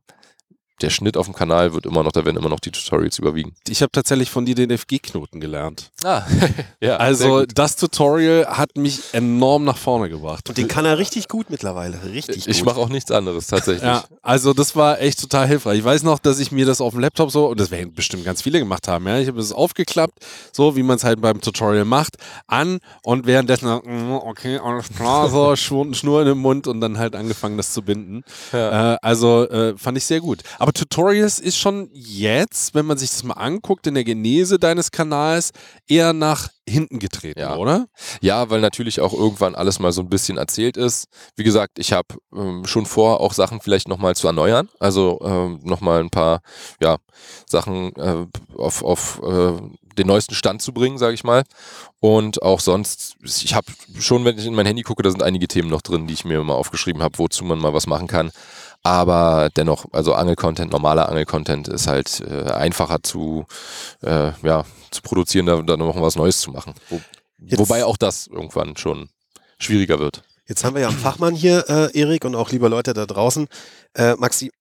der Schnitt auf dem Kanal wird immer noch, da werden immer noch die Tutorials überwiegen.
Ich habe tatsächlich von dir den FG-Knoten gelernt.
Ah, ja.
Also das Tutorial hat mich enorm nach vorne gebracht.
Und den kann er richtig gut mittlerweile. Richtig
ich
gut.
mache auch nichts anderes tatsächlich.
Ja, also das war echt total hilfreich. Ich weiß noch, dass ich mir das auf dem Laptop so, und das werden bestimmt ganz viele gemacht haben, ja. Ich habe das aufgeklappt, so wie man es halt beim Tutorial macht, an und währenddessen, mm, okay, alles klar, so, Schnur, Schnur in den Mund und dann halt angefangen, das zu binden. Äh, also äh, fand ich sehr gut. Aber Tutorials ist schon jetzt, wenn man sich das mal anguckt, in der Genese deines Kanals eher nach hinten getreten,
Ja.
oder?
Ja, weil natürlich auch irgendwann alles mal so ein bisschen erzählt ist. Wie gesagt, ich habe ähm, schon vor, auch Sachen vielleicht nochmal zu erneuern. Also ähm, nochmal ein paar ja, Sachen äh, auf, auf äh, den neuesten Stand zu bringen, sage ich mal. Und auch sonst, ich habe schon, wenn ich in mein Handy gucke, da sind einige Themen noch drin, die ich mir mal aufgeschrieben habe, wozu man mal was machen kann. Aber dennoch, also Angel-Content, normaler Angel-Content ist halt äh, einfacher zu, äh, ja, zu produzieren, da, noch was Neues zu machen. Wo, Wobei auch das irgendwann schon schwieriger wird.
Jetzt haben wir ja einen Fachmann hier, äh, Erik, und auch liebe Leute da draußen. Äh, Maxi,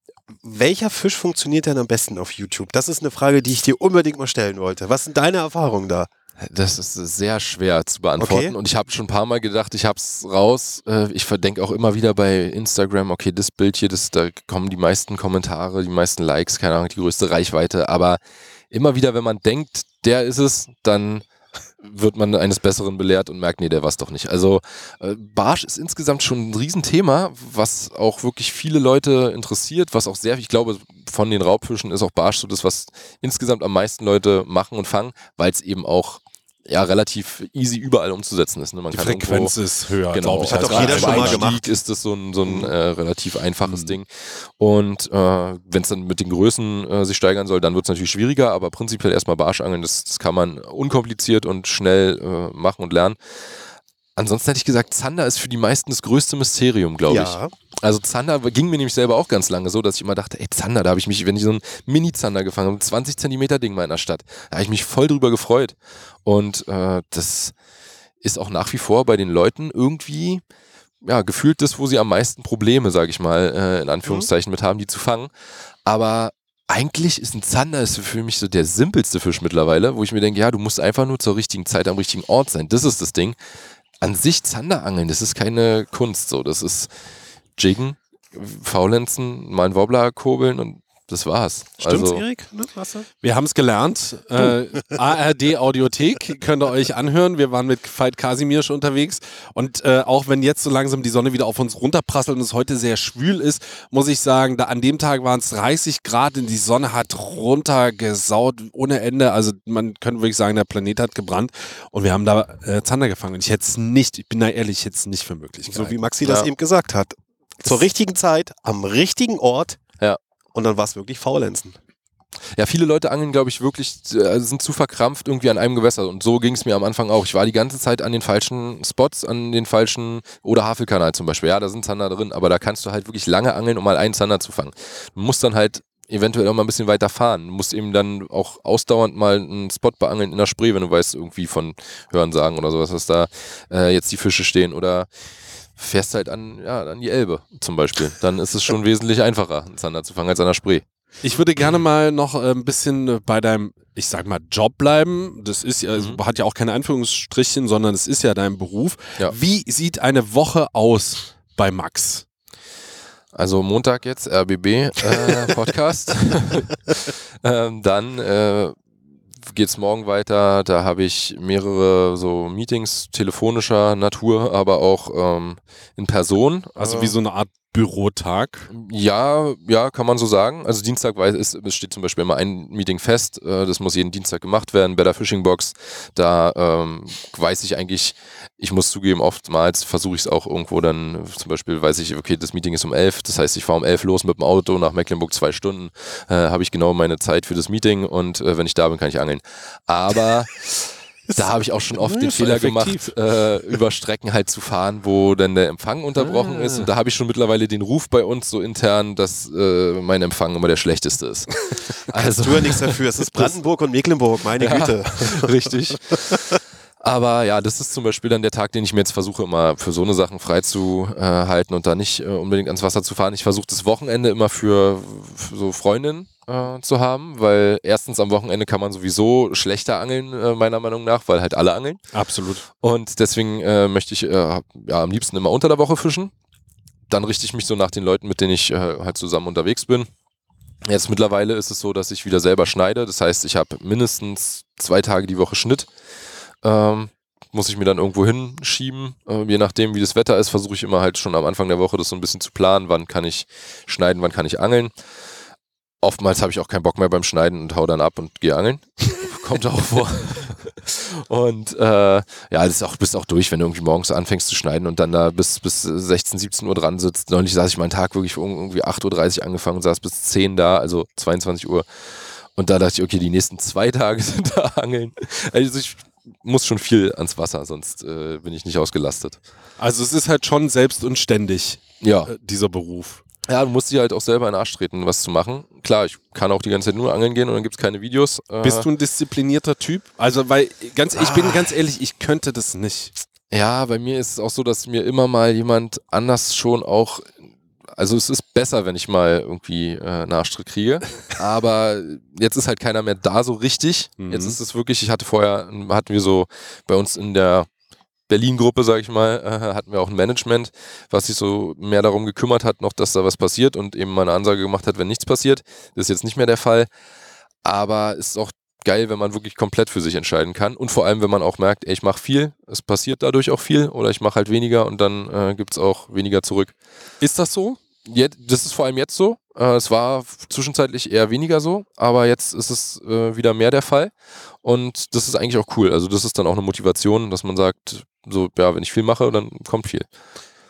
welcher Fisch funktioniert denn am besten auf YouTube? Das ist eine Frage, die ich dir unbedingt mal stellen wollte. Was sind deine Erfahrungen da?
Das ist sehr schwer zu beantworten.
Okay.
Und ich habe schon ein paar Mal gedacht, ich habe es raus. Äh, Ich verdenke auch immer wieder bei Instagram, okay, das Bild hier, das, da kommen die meisten Kommentare, die meisten Likes, keine Ahnung, die größte Reichweite. Aber immer wieder, wenn man denkt, der ist es, dann wird man eines Besseren belehrt und merkt, nee, der war es doch nicht. Also äh, Barsch ist insgesamt schon ein Riesenthema, was auch wirklich viele Leute interessiert, was auch sehr, ich glaube, von den Raubfischen ist auch Barsch so das, was insgesamt am meisten Leute machen und fangen, weil es eben auch ja relativ easy überall umzusetzen ist. Ne? Man
Die
kann
Frequenz
irgendwo,
ist höher,
Genau,
glaube ich.
Hat doch jeder schon mal gemacht.
ist das so ein, so ein
Mhm.
äh, relativ einfaches
Mhm.
Ding. Und äh, wenn es dann mit den Größen äh, sich steigern soll, dann wird es natürlich schwieriger, aber prinzipiell erstmal Barschangeln, das, das kann man unkompliziert und schnell äh, machen und lernen. Ansonsten hätte ich gesagt, Zander ist für die meisten das größte Mysterium, glaube ich.
ja.
Also Zander ging mir nämlich selber auch ganz lange so, dass ich immer dachte, ey Zander, da habe ich mich, wenn ich so einen Mini-Zander gefangen habe, ein 20 Zentimeter Ding mal in der Stadt, da habe ich mich voll drüber gefreut. Und äh, das ist auch nach wie vor bei den Leuten irgendwie, ja, gefühlt das, wo sie am meisten Probleme, sage ich mal, äh, in Anführungszeichen mit haben, die zu fangen. Aber eigentlich ist ein Zander ist für mich so der simpelste Fisch mittlerweile, wo ich mir denke, ja, du musst einfach nur zur richtigen Zeit am richtigen Ort sein. Das ist das Ding. An sich Zanderangeln, das ist keine Kunst so. Das ist Jiggen, Faulenzen, mal einen Wobbler kurbeln und das war's.
Stimmt's,
also,
Erik? Ne?
Wir haben es gelernt. Äh, ARD Audiothek könnt ihr euch anhören. Wir waren mit Veit Kasimiersch unterwegs. Und äh, auch wenn jetzt so langsam die Sonne wieder auf uns runterprasselt und es heute sehr schwül ist, muss ich sagen, da an dem Tag waren es 30 Grad und die Sonne hat runtergesaut ohne Ende. Also man könnte wirklich sagen, der Planet hat gebrannt. Und wir haben da äh, Zander gefangen. Und ich hätte es nicht, ich bin da ehrlich, ich hätte es nicht für möglich
So
gehalten.
wie Maxi das
Ja.
eben gesagt hat. Zur richtigen Zeit, am richtigen Ort. Und dann war es wirklich Faulenzen.
Ja, viele Leute angeln, glaube ich, wirklich, äh, sind zu verkrampft irgendwie an einem Gewässer. Und so ging es mir am Anfang auch. Ich war die ganze Zeit an den falschen Spots, an den falschen, oder Havelkanal zum Beispiel. Ja, da sind Zander drin, aber da kannst du halt wirklich lange angeln, um mal einen Zander zu fangen. Du musst dann halt eventuell auch mal ein bisschen weiter fahren. Du musst eben dann auch ausdauernd mal einen Spot beangeln in der Spree, wenn du weißt, irgendwie von Hörensagen oder sowas, dass da äh, jetzt die Fische stehen. Oder fährst halt an, ja, an die Elbe zum Beispiel. Dann ist es schon wesentlich einfacher, einen Zander zu fangen als an der Spree.
Ich würde gerne mal noch äh, ein bisschen äh, bei deinem, ich sag mal, Job bleiben. Das ist ja, also hat ja auch keine Anführungsstrichen, sondern es ist ja dein Beruf.
Ja.
Wie sieht eine Woche aus bei Max?
Also Montag jetzt, RBB äh, Podcast. ähm, dann äh, geht's morgen weiter. Da habe ich mehrere so Meetings telefonischer Natur, aber auch ähm, in Person.
Also wie so eine Art Bürotag.
ja, ja, kann man so sagen. Also Dienstag weiß, ist, es steht zum Beispiel immer ein Meeting fest. Äh, das muss jeden Dienstag gemacht werden. Better Fishing Box. Da ähm, weiß ich eigentlich, ich muss zugeben, oftmals versuche ich es auch irgendwo dann, zum Beispiel weiß ich, okay, das Meeting ist um elf. Das heißt, ich fahre um elf los mit dem Auto nach Mecklenburg zwei Stunden. Äh, Habe ich genau meine Zeit für das Meeting und äh, wenn ich da bin, kann ich angeln. Aber da habe ich auch schon oft den Fehler
effektiv.
gemacht, äh, über Strecken halt zu fahren, wo dann der Empfang unterbrochen
Ah.
ist. Und da habe ich schon mittlerweile den Ruf bei uns so intern, dass äh, mein Empfang immer der schlechteste ist. Also
Du ja nichts dafür. Es ist Brandenburg und Mecklenburg, meine
Ja.
Güte.
richtig. Aber ja, das ist zum Beispiel dann der Tag, den ich mir jetzt versuche, immer für so eine Sachen freizuhalten und da nicht äh, unbedingt ans Wasser zu fahren. Ich versuche das Wochenende immer für, für so Freundinnen äh, zu haben, weil erstens am Wochenende kann man sowieso schlechter angeln, äh, meiner Meinung nach, weil halt alle angeln.
Absolut.
Und deswegen äh, möchte ich äh, ja, am liebsten immer unter der Woche fischen. Dann richte ich mich so nach den Leuten, mit denen ich äh, halt zusammen unterwegs bin. Jetzt mittlerweile ist es so, dass ich wieder selber schneide. Das heißt, ich habe mindestens zwei Tage die Woche Schnitt. Ähm, muss ich mir dann irgendwo hinschieben. Äh, je nachdem, wie das Wetter ist, versuche ich immer halt schon am Anfang der Woche das so ein bisschen zu planen. Wann kann ich schneiden, wann kann ich angeln. Oftmals habe ich auch keinen Bock mehr beim Schneiden und hau dann ab und gehe angeln. Kommt auch vor. Und äh, ja, das ist auch, bist auch durch, wenn du irgendwie morgens anfängst zu schneiden und dann da bis, bis 16, 17 Uhr dran sitzt. Neulich saß ich meinen Tag wirklich um irgendwie 8.30 Uhr angefangen und saß bis 10 da, also 22 Uhr. Und da dachte ich, okay, die nächsten zwei Tage sind da angeln. Also ich muss schon viel ans Wasser, sonst äh, bin ich nicht ausgelastet.
Also es ist halt schon selbst und ständig,
Ja.
äh, dieser Beruf.
Ja, du musst dir halt auch selber in den Arsch treten, was zu machen. Klar, ich kann auch die ganze Zeit nur angeln gehen und dann gibt es keine Videos. Äh,
Bist du ein disziplinierter Typ? Also, weil, ganz, ich bin ganz ehrlich, ich könnte das nicht.
Ja, bei mir ist es auch so, dass mir immer mal jemand anders schon auch. Also es ist besser, wenn ich mal irgendwie äh, einen Arschtritt kriege. Aber jetzt ist halt keiner mehr da so richtig.
Mhm.
Jetzt ist es wirklich, ich hatte vorher, hatten wir so bei uns in der Berlin-Gruppe, sag ich mal, äh, hatten wir auch ein Management, was sich so mehr darum gekümmert hat, noch, dass da was passiert und eben mal eine Ansage gemacht hat, wenn nichts passiert. Das ist jetzt nicht mehr der Fall. Aber es ist auch geil, wenn man wirklich komplett für sich entscheiden kann. Und vor allem, wenn man auch merkt, ey, ich mache viel, es passiert dadurch auch viel oder ich mache halt weniger und dann äh, gibt es auch weniger zurück.
Ist das so?
Jetzt, das ist vor allem jetzt so. Äh, es war zwischenzeitlich eher weniger so, aber jetzt ist es äh, wieder mehr der Fall. Und das ist eigentlich auch cool. Also das ist dann auch eine Motivation, dass man sagt, so, ja, wenn ich viel mache, dann kommt viel.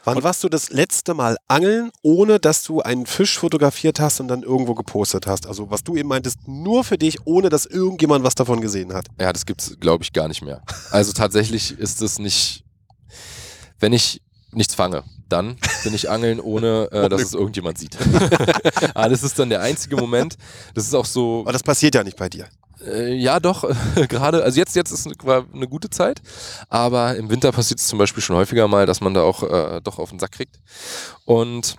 Wann warst du das letzte Mal angeln, ohne dass du einen Fisch fotografiert hast und dann irgendwo gepostet hast? Also was du eben meintest, nur für dich, ohne dass irgendjemand was davon gesehen hat.
Ja, das gibt's, glaube ich, gar nicht mehr. Also tatsächlich ist es nicht, wenn ich nichts fange, dann bin ich angeln, ohne äh, dass es irgendjemand sieht. Aber das ist dann der einzige Moment. Das ist auch so.
Aber das passiert ja nicht bei dir.
Äh, ja, doch, gerade, also jetzt, jetzt ist war eine gute Zeit, aber im Winter passiert es zum Beispiel schon häufiger mal, dass man da auch äh, doch auf den Sack kriegt. Und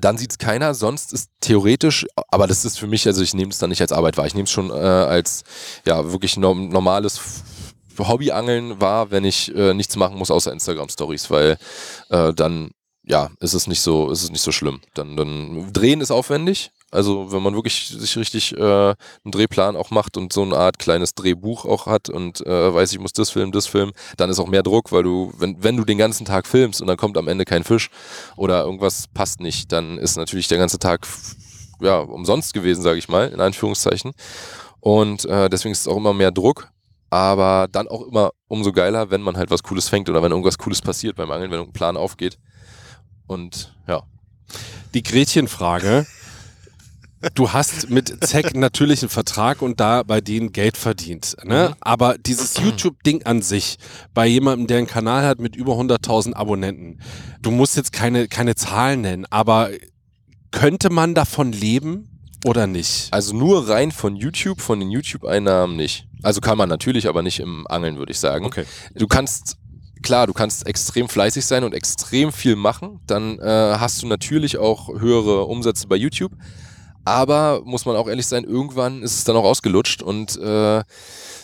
dann sieht es keiner, sonst ist theoretisch, aber das ist für mich, also ich nehme es dann nicht als Arbeit wahr, ich nehme es schon äh, als ja wirklich norm normales Hobbyangeln wahr, wenn ich äh, nichts machen muss außer Instagram-Stories, weil dann ja, ist es nicht so, ist es nicht so schlimm. Dann, dann drehen ist aufwendig, Also wenn man wirklich sich richtig äh, einen Drehplan auch macht und so eine Art kleines Drehbuch auch hat und äh, weiß, ich muss das filmen, das filmen, dann ist auch mehr Druck, weil du, wenn, wenn du den ganzen Tag filmst und dann kommt am Ende kein Fisch oder irgendwas passt nicht, dann ist natürlich der ganze Tag ja, umsonst gewesen, sage ich mal, in Anführungszeichen. Und äh, deswegen ist es auch immer mehr Druck aber dann auch immer umso geiler, wenn man halt was Cooles fängt oder wenn irgendwas Cooles passiert beim Angeln, wenn ein Plan aufgeht. Und ja.
Die Gretchenfrage. Du hast mit ZEC natürlich einen Vertrag und da bei denen Geld verdient. Ne? Aber dieses YouTube-Ding an sich, bei jemandem, der einen Kanal hat mit über 100.000 Abonnenten, du musst jetzt keine, keine Zahlen nennen, aber könnte man davon leben oder nicht?
Also nur rein von YouTube, von den YouTube-Einnahmen nicht. Also kann man natürlich, aber nicht im Angeln, würde ich sagen.
Okay.
Du kannst, klar, du kannst extrem fleißig sein und extrem viel machen. Dann äh, hast du natürlich auch höhere Umsätze bei YouTube. Aber muss man auch ehrlich sein, irgendwann ist es dann auch ausgelutscht und äh,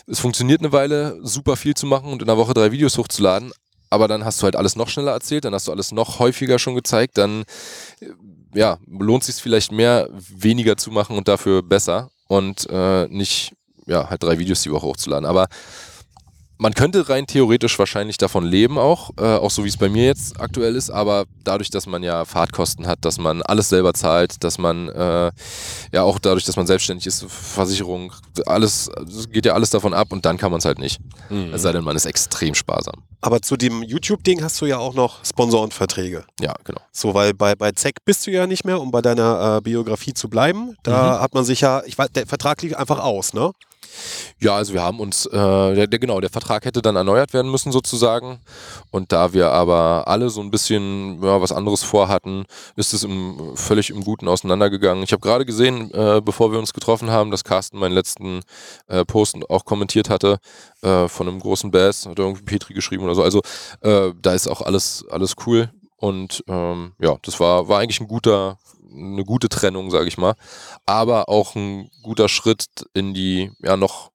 es funktioniert eine Weile, super viel zu machen und in einer Woche drei Videos hochzuladen. Aber dann hast du halt alles noch schneller erzählt, dann hast du alles noch häufiger schon gezeigt, dann äh, ja, lohnt sich vielleicht mehr, weniger zu machen und dafür besser und äh, nicht ja, halt drei Videos die Woche hochzuladen. Aber man könnte rein theoretisch wahrscheinlich davon leben auch, äh, auch so wie es bei mir jetzt aktuell ist, aber dadurch, dass man ja Fahrtkosten hat, dass man alles selber zahlt, dass man äh, ja auch dadurch, dass man selbstständig ist, Versicherung, alles, es geht ja alles davon ab und dann kann man es halt nicht.
Mhm.
Es sei denn, man ist extrem sparsam.
Aber zu dem YouTube-Ding hast du ja auch noch Sponsorenverträge.
Ja, genau.
So, weil bei, bei ZEC bist du ja nicht mehr, um bei deiner äh, Biografie zu bleiben. Da hat man sich ja, ich weiß, der Vertrag lief einfach aus, ne?
Ja, also wir haben uns, äh, der, der, genau, der Vertrag hätte dann erneuert werden müssen sozusagen. Und da wir aber alle so ein bisschen ja, was anderes vorhatten, ist es im, völlig im Guten auseinandergegangen. Ich habe gerade gesehen, äh, bevor wir uns getroffen haben, dass Carsten meinen letzten äh, Post auch kommentiert hatte äh, von einem großen Bass, hat irgendwie Petri geschrieben oder so. Also äh, da ist auch alles, alles cool. Und ähm, ja, das war, war eigentlich ein guter, eine gute Trennung, sage ich mal. Aber auch ein guter Schritt in die ja noch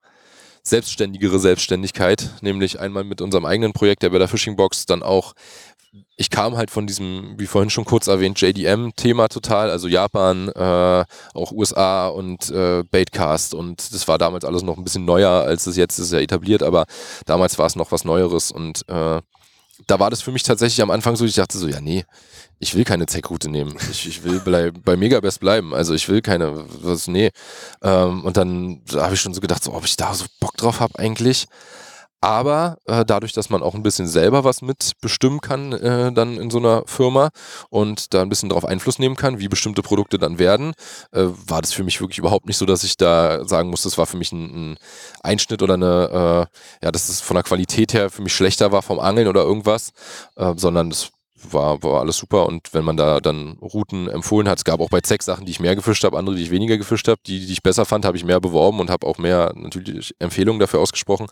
selbstständigere Selbstständigkeit, nämlich einmal mit unserem eigenen Projekt, der Better Fishing Box, dann auch, ich kam halt von diesem, wie vorhin schon kurz erwähnt, JDM-Thema total, also Japan, äh, auch USA und äh, Baitcast und das war damals alles noch ein bisschen neuer, als es jetzt ist ja etabliert, aber damals war es noch was Neueres und äh, da war das für mich tatsächlich am Anfang so, ich dachte so, ja, nee, ich will keine Tech-Route nehmen. Ich, ich will bei, bei Megabest bleiben. Also ich will keine, was, nee. Ähm, und dann da habe ich schon so gedacht, so, ob ich da so Bock drauf habe eigentlich. Aber äh, dadurch, dass man auch ein bisschen selber was mitbestimmen kann, äh, dann in so einer Firma und da ein bisschen darauf Einfluss nehmen kann, wie bestimmte Produkte dann werden, äh, war das für mich wirklich überhaupt nicht so, dass ich da sagen muss, das war für mich ein, ein Einschnitt oder eine, äh, ja, dass es von der Qualität her für mich schlechter war vom Angeln oder irgendwas, äh, sondern das war, war alles super und wenn man da dann Routen empfohlen hat, es gab auch bei ZEC Sachen, die ich mehr gefischt habe, andere, die ich weniger gefischt habe, die, die ich besser fand, habe ich mehr beworben und habe auch mehr natürlich Empfehlungen dafür ausgesprochen.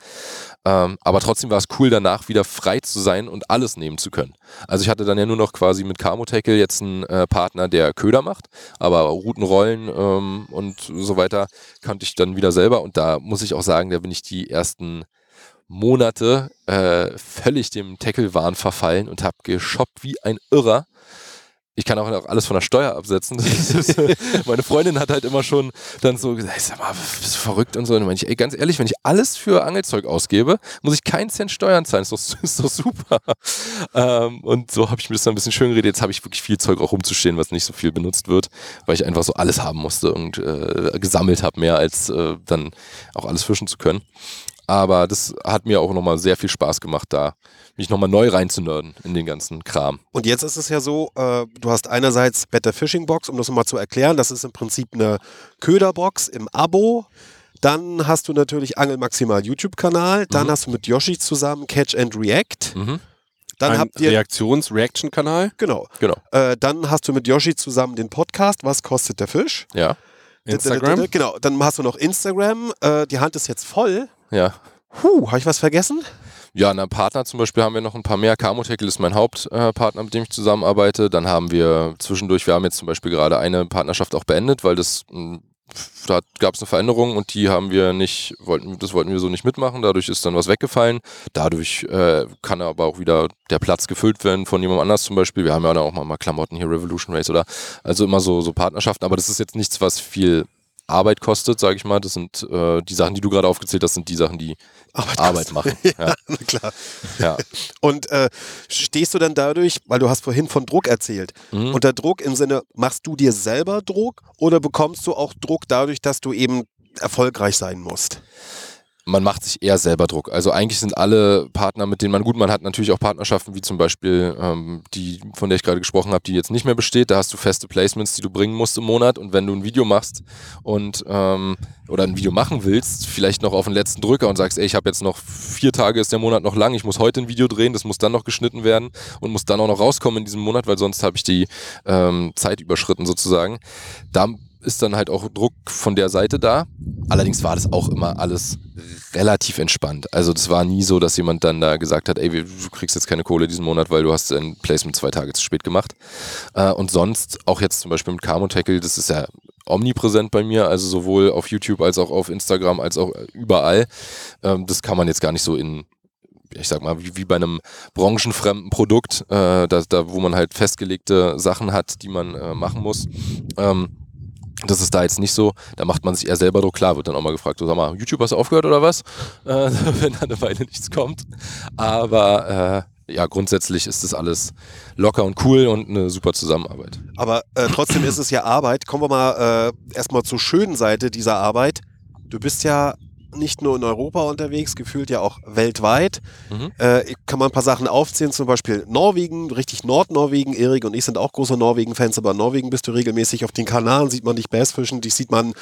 Ähm, aber trotzdem war es cool, danach wieder frei zu sein und alles nehmen zu können. Also ich hatte dann ja nur noch quasi mit Camo Tackle jetzt einen äh, Partner, der Köder macht, aber Routenrollen ähm, und so weiter kannte ich dann wieder selber und da muss ich auch sagen, da bin ich die ersten Monate äh, völlig dem Tackle-Wahn verfallen und habe geshoppt wie ein Irrer. Ich kann auch alles von der Steuer absetzen. Ist, meine Freundin hat halt immer schon dann so gesagt, sag mal, bist du verrückt und so. Und ich, ey, ganz ehrlich, wenn ich alles für Angelzeug ausgebe, muss ich keinen Cent Steuern zahlen. Ist doch, ist doch super. Ähm, und so habe ich mir das dann ein bisschen schön geredet. Jetzt habe ich wirklich viel Zeug auch rumzustehen, was nicht so viel benutzt wird, weil ich einfach so alles haben musste und äh, gesammelt habe, mehr als äh, dann auch alles fischen zu können. Aber das hat mir auch nochmal sehr viel Spaß gemacht, da mich nochmal neu reinzunörden in den ganzen Kram.
Und jetzt ist es ja so, äh, du hast einerseits Better Fishing Box, um das nochmal zu erklären, das ist im Prinzip eine Köderbox im Abo. Dann hast du natürlich Angel Maximal YouTube-Kanal. Dann
Mhm.
hast du mit Yoshi zusammen Catch and React.
Mhm.
Dann
Ein
habt ihr,
Reaktions-Reaction-Kanal.
genau.
Genau.
Äh, dann hast du mit Yoshi zusammen den Podcast Was kostet der Fisch?
Ja.
Instagram.
Genau. Dann hast du noch Instagram. Äh, die Hand ist jetzt voll.
Ja.
Huh, habe ich was vergessen?
Ja, na, Partner zum Beispiel haben wir noch ein paar mehr. Camo Tackle ist mein Hauptpartner, mit dem ich zusammenarbeite. Dann haben wir zwischendurch, wir haben jetzt zum Beispiel gerade eine Partnerschaft auch beendet, weil das mh, da gab es eine Veränderung und die haben wir nicht, wollten, das wollten wir so nicht mitmachen. Dadurch ist dann was weggefallen. Dadurch äh, kann aber auch wieder der Platz gefüllt werden von jemand anders zum Beispiel. Wir haben ja auch mal, mal Klamotten hier, Revolution Race oder also immer so, so Partnerschaften, aber das ist jetzt nichts, was viel Arbeit kostet, sage ich mal. Das sind äh, die Sachen, die du gerade aufgezählt hast, sind die Sachen, die
Arbeit
Arbeit, machen.
Ja,
Ja.
klar.
Ja.
Und äh, stehst du dann dadurch, weil du hast vorhin von Druck erzählt,
Mhm.
unter Druck im Sinne, machst du dir selber Druck oder bekommst du auch Druck dadurch, dass du eben erfolgreich sein musst?
Man macht sich eher selber Druck. Also eigentlich sind alle Partner, mit denen man gut, man hat natürlich auch Partnerschaften, wie zum Beispiel ähm, die, von der ich gerade gesprochen habe, die jetzt nicht mehr besteht. Da hast du feste Placements, die du bringen musst im Monat. Und wenn du ein Video machst und ähm, oder ein Video machen willst, vielleicht noch auf den letzten Drücker und sagst, ey, ich habe jetzt noch vier Tage, ist der Monat noch lang, ich muss heute ein Video drehen, das muss dann noch geschnitten werden und muss dann auch noch rauskommen in diesem Monat, weil sonst habe ich die ähm, Zeit überschritten sozusagen. Da ist dann halt auch Druck von der Seite da. Allerdings war das auch immer alles relativ entspannt. Also das war nie so, dass jemand dann da gesagt hat, ey, du kriegst jetzt keine Kohle diesen Monat, weil du hast ein Placement zwei Tage zu spät gemacht. Äh, und sonst, auch jetzt zum Beispiel mit Camo Tackle, das ist ja omnipräsent bei mir, also sowohl auf YouTube als auch auf Instagram, als auch überall. Ähm, das kann man jetzt gar nicht so in ich sag mal, wie, wie bei einem branchenfremden Produkt, äh, da, da, wo man halt festgelegte Sachen hat, die man äh, machen muss. Ähm, das ist da jetzt nicht so. Da macht man sich eher selber Druck. Klar, wird dann auch mal gefragt, so, sag mal, YouTube hast du aufgehört oder was? Äh, wenn da eine Weile nichts kommt. Aber äh, ja, grundsätzlich ist das alles locker und cool und eine super Zusammenarbeit.
Aber äh, trotzdem ist es ja Arbeit. Kommen wir mal äh, erstmal zur schönen Seite dieser Arbeit. Du bist ja nicht nur in Europa unterwegs, gefühlt ja auch weltweit.
Mhm.
Äh, kann mal ein paar Sachen aufzählen, zum Beispiel Norwegen, richtig Nordnorwegen. Erik und ich sind auch große Norwegen-Fans, aber in Norwegen bist du regelmäßig auf den Kanaren, sieht man dich Bassfischen, dich sieht man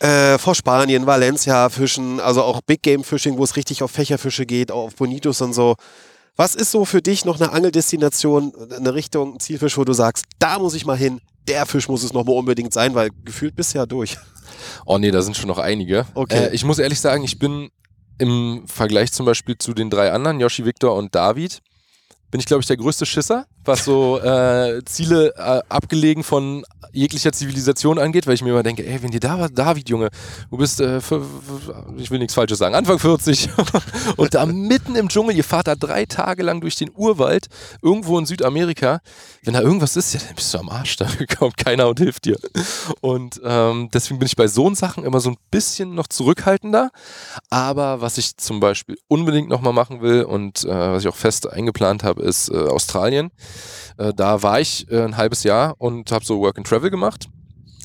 äh, vor Spanien, Valencia fischen, also auch Big Game Fishing, wo es richtig auf Fächerfische geht, auch auf Bonitos und so. Was ist so für dich noch eine Angeldestination, eine Richtung, ein Zielfisch, wo du sagst, da muss ich mal hin, der Fisch muss es nochmal unbedingt sein, weil gefühlt ja durch.
Oh nee, da sind schon noch einige.
Okay.
Äh, ich muss ehrlich sagen, ich bin im Vergleich zum Beispiel zu den drei anderen, Yoshi, Victor und David, bin ich glaube ich der größte Schisser, was so äh, Ziele äh, abgelegen von jeglicher Zivilisation angeht, weil ich mir immer denke, ey, wenn dir da war, David, Junge, du bist, äh, ich will nichts Falsches sagen, Anfang 40 und da mitten im Dschungel, ihr fahrt da drei Tage lang durch den Urwald, irgendwo in Südamerika, wenn da irgendwas ist, ja, dann bist du am Arsch, da kommt keiner und hilft dir. Und ähm, deswegen bin ich bei so Sachen immer so ein bisschen noch zurückhaltender. Aber was ich zum Beispiel unbedingt nochmal machen will und äh, was ich auch fest eingeplant habe, ist äh, Australien. Äh, da war ich äh, ein halbes Jahr und habe so Work and Travel gemacht.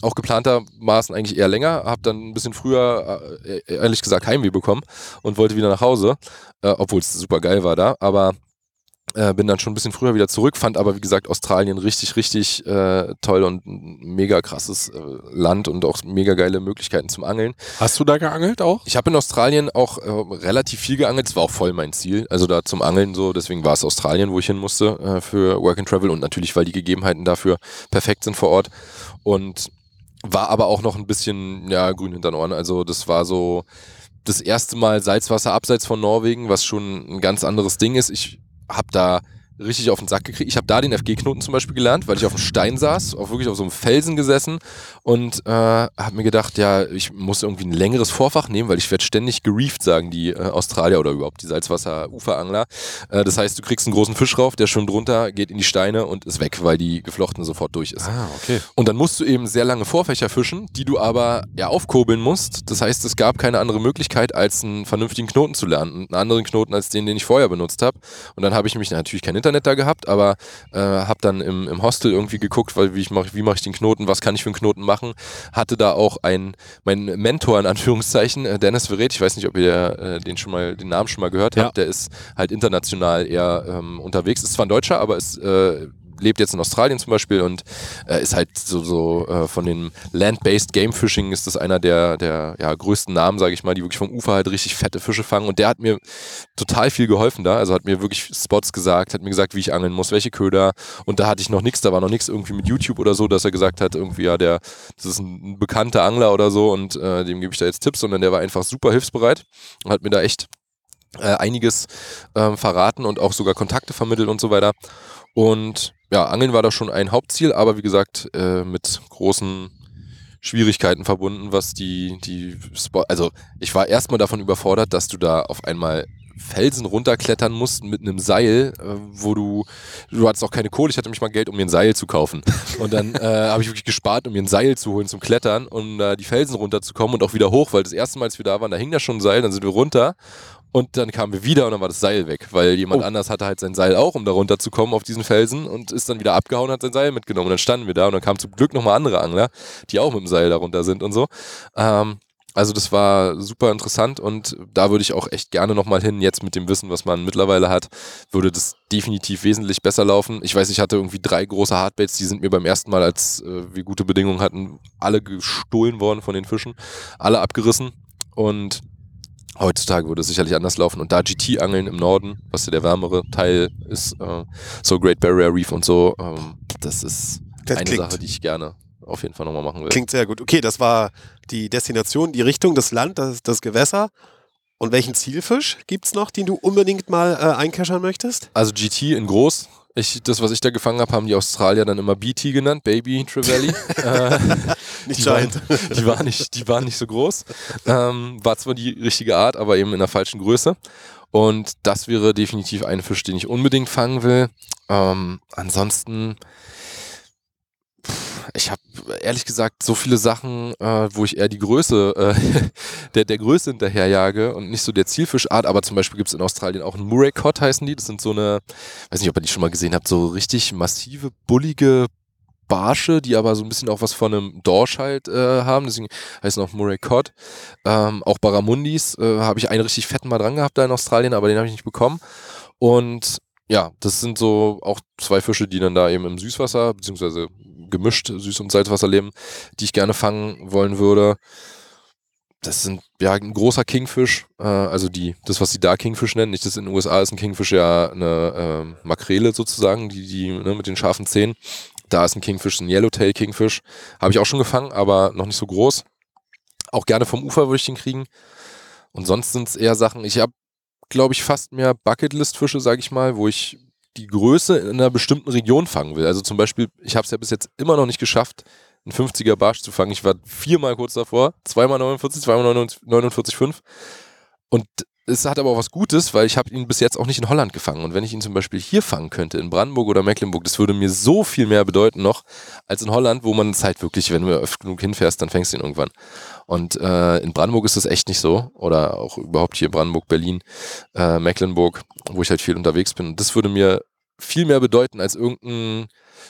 Auch geplantermaßen eigentlich eher länger. Habe dann ein bisschen früher, äh, ehrlich gesagt, Heimweh bekommen und wollte wieder nach Hause, äh, obwohl es super geil war da. Aber äh, bin dann schon ein bisschen früher wieder zurück, fand aber wie gesagt Australien richtig, richtig äh, toll und ein mega krasses äh, Land und auch mega geile Möglichkeiten zum Angeln.
Hast du da geangelt auch?
Ich habe in Australien auch äh, relativ viel geangelt, das war auch voll mein Ziel, also da zum Angeln so, deswegen war es Australien, wo ich hin musste äh, für Work and Travel und natürlich, weil die Gegebenheiten dafür perfekt sind vor Ort und war aber auch noch ein bisschen, ja, grün hinter den Ohren, also das war so das erste Mal Salzwasser abseits von Norwegen, was schon ein ganz anderes Ding ist. Ich habe da richtig auf den Sack gekriegt. Ich habe da den FG-Knoten zum Beispiel gelernt, weil ich auf dem Stein saß, auch wirklich auf so einem Felsen gesessen und äh, habe mir gedacht, ja, ich muss irgendwie ein längeres Vorfach nehmen, weil ich werde ständig gereeft, sagen die äh, Australier oder überhaupt die Salzwasser-Uferangler. Äh, das heißt, du kriegst einen großen Fisch rauf, der schon drunter geht in die Steine und ist weg, weil die Geflochtene sofort durch ist.
Ah, okay.
Und dann musst du eben sehr lange Vorfächer fischen, die du aber ja aufkurbeln musst. Das heißt, es gab keine andere Möglichkeit, als einen vernünftigen Knoten zu lernen. Einen anderen Knoten als den, den ich vorher benutzt habe. Und dann habe ich mich natürlich kein Internet da gehabt, aber äh, habe dann im, im Hostel irgendwie geguckt, weil wie, ich mach, wie mache ich den Knoten, was kann ich für einen Knoten machen. Hatte da auch einen, mein Mentor in Anführungszeichen, äh, Dennis Verret, ich weiß nicht, ob ihr äh, den schon mal, den Namen schon mal gehört
Ja.
habt, der ist halt international eher ähm, unterwegs, ist zwar ein Deutscher, aber ist äh, lebt jetzt in Australien zum Beispiel und äh, ist halt so, so äh, von dem Land-Based Game Fishing ist das einer der, der ja, größten Namen, sage ich mal, die wirklich vom Ufer halt richtig fette Fische fangen. Und der hat mir total viel geholfen da, also hat mir wirklich Spots gesagt, hat mir gesagt, wie ich angeln muss, welche Köder. Und da hatte ich noch nichts, da war noch nichts irgendwie mit YouTube oder so, dass er gesagt hat, irgendwie ja, der, das ist ein, bekannter Angler oder so und äh, dem gebe ich da jetzt Tipps, sondern der war einfach super hilfsbereit und hat mir da echt äh, einiges ähm, verraten und auch sogar Kontakte vermittelt und so weiter. Und ja, Angeln war da schon ein Hauptziel, aber wie gesagt, äh, mit großen Schwierigkeiten verbunden, was die, die Spot, also ich war erstmal davon überfordert, dass du da auf einmal Felsen runterklettern musst mit einem Seil, äh, wo du, du hattest auch keine Kohle, ich hatte mich mal Geld, um mir ein Seil zu kaufen. Und dann äh, habe ich wirklich gespart, um mir ein Seil zu holen zum Klettern, um da die Felsen runterzukommen und auch wieder hoch, weil das erste Mal, als wir da waren, da hing da schon ein Seil, dann sind wir runter und dann kamen wir wieder und dann war das Seil weg, weil jemand
Oh.
anders hatte halt sein Seil auch, um da runterzukommen auf diesen Felsen und ist dann wieder abgehauen und hat sein Seil mitgenommen. Und dann standen wir da und dann kamen zum Glück nochmal andere Angler, die auch mit dem Seil darunter sind und so. Ähm, also das war super interessant und da würde ich auch echt gerne nochmal hin. Jetzt mit dem Wissen, was man mittlerweile hat, würde das definitiv wesentlich besser laufen. Ich weiß, ich hatte irgendwie drei große Hardbaits, die sind mir beim ersten Mal, als äh, wir gute Bedingungen hatten, alle gestohlen worden von den Fischen, alle abgerissen und Heutzutage würde es sicherlich anders laufen. Und da GT-Angeln im Norden, was ja der wärmere Teil ist, äh, so Great Barrier Reef und so, ähm, das ist
Das
eine
klingt-
Sache, die ich gerne auf jeden Fall nochmal machen will.
Klingt sehr gut. Okay, das war die Destination, die Richtung, das Land, das, das Gewässer. Und welchen Zielfisch gibt es noch, den du unbedingt mal äh, einkeschern möchtest?
Also GT in groß. Ich, das, was ich da gefangen habe, haben die Australier dann immer BT genannt, Baby Trevally. äh,
Nicht
die, waren, die, waren nicht, die waren nicht so groß. Ähm, war zwar die richtige Art, aber eben in der falschen Größe. Und das wäre definitiv ein Fisch, den ich unbedingt fangen will. Ähm, ansonsten, ich habe ehrlich gesagt so viele Sachen, äh, wo ich eher die Größe, äh, der, der Größe hinterherjage und nicht so der Zielfischart. Aber zum Beispiel gibt es in Australien auch einen Murray Cod, heißen die. Das sind so eine, weiß nicht, ob ihr die schon mal gesehen habt, so richtig massive, bullige Barsche, die aber so ein bisschen auch was von einem Dorsch halt äh, haben, deswegen heißen auch Murray Cod. Ähm, auch Barramundis äh, habe ich einen richtig fetten mal dran gehabt da in Australien, aber den habe ich nicht bekommen. Und ja, das sind so auch zwei Fische, die dann da eben im Süßwasser, beziehungsweise gemischt Süß- und Salzwasser leben, die ich gerne fangen wollen würde. Das sind ja ein großer Kingfisch, äh, also die, das, was sie da Kingfisch nennen, nicht das in den USA ist ein Kingfisch ja eine ähm, Makrele sozusagen, die, die ne, mit den scharfen Zähnen. Da ist ein Kingfisch, ein Yellowtail Kingfisch. Habe ich auch schon gefangen, aber noch nicht so groß. Auch gerne vom Ufer würde ich den kriegen. Und sonst sind es eher Sachen, ich habe, glaube ich, fast mehr Bucketlist-Fische, sage ich mal, wo ich die Größe in einer bestimmten Region fangen will. Also zum Beispiel, ich habe es ja bis jetzt immer noch nicht geschafft, einen 50er Barsch zu fangen. Ich war viermal kurz davor, zweimal 49, zweimal 49,5. Und es hat aber auch was Gutes, weil ich habe ihn bis jetzt auch nicht in Holland gefangen. Und wenn ich ihn zum Beispiel hier fangen könnte, in Brandenburg oder Mecklenburg, das würde mir so viel mehr bedeuten noch, als in Holland, wo man es halt wirklich, wenn du öfter genug hinfährst, dann fängst du ihn irgendwann. Und äh, in Brandenburg ist das echt nicht so. Oder auch überhaupt hier Brandenburg, Berlin, äh, Mecklenburg, wo ich halt viel unterwegs bin. Und das würde mir viel mehr bedeuten als irgendein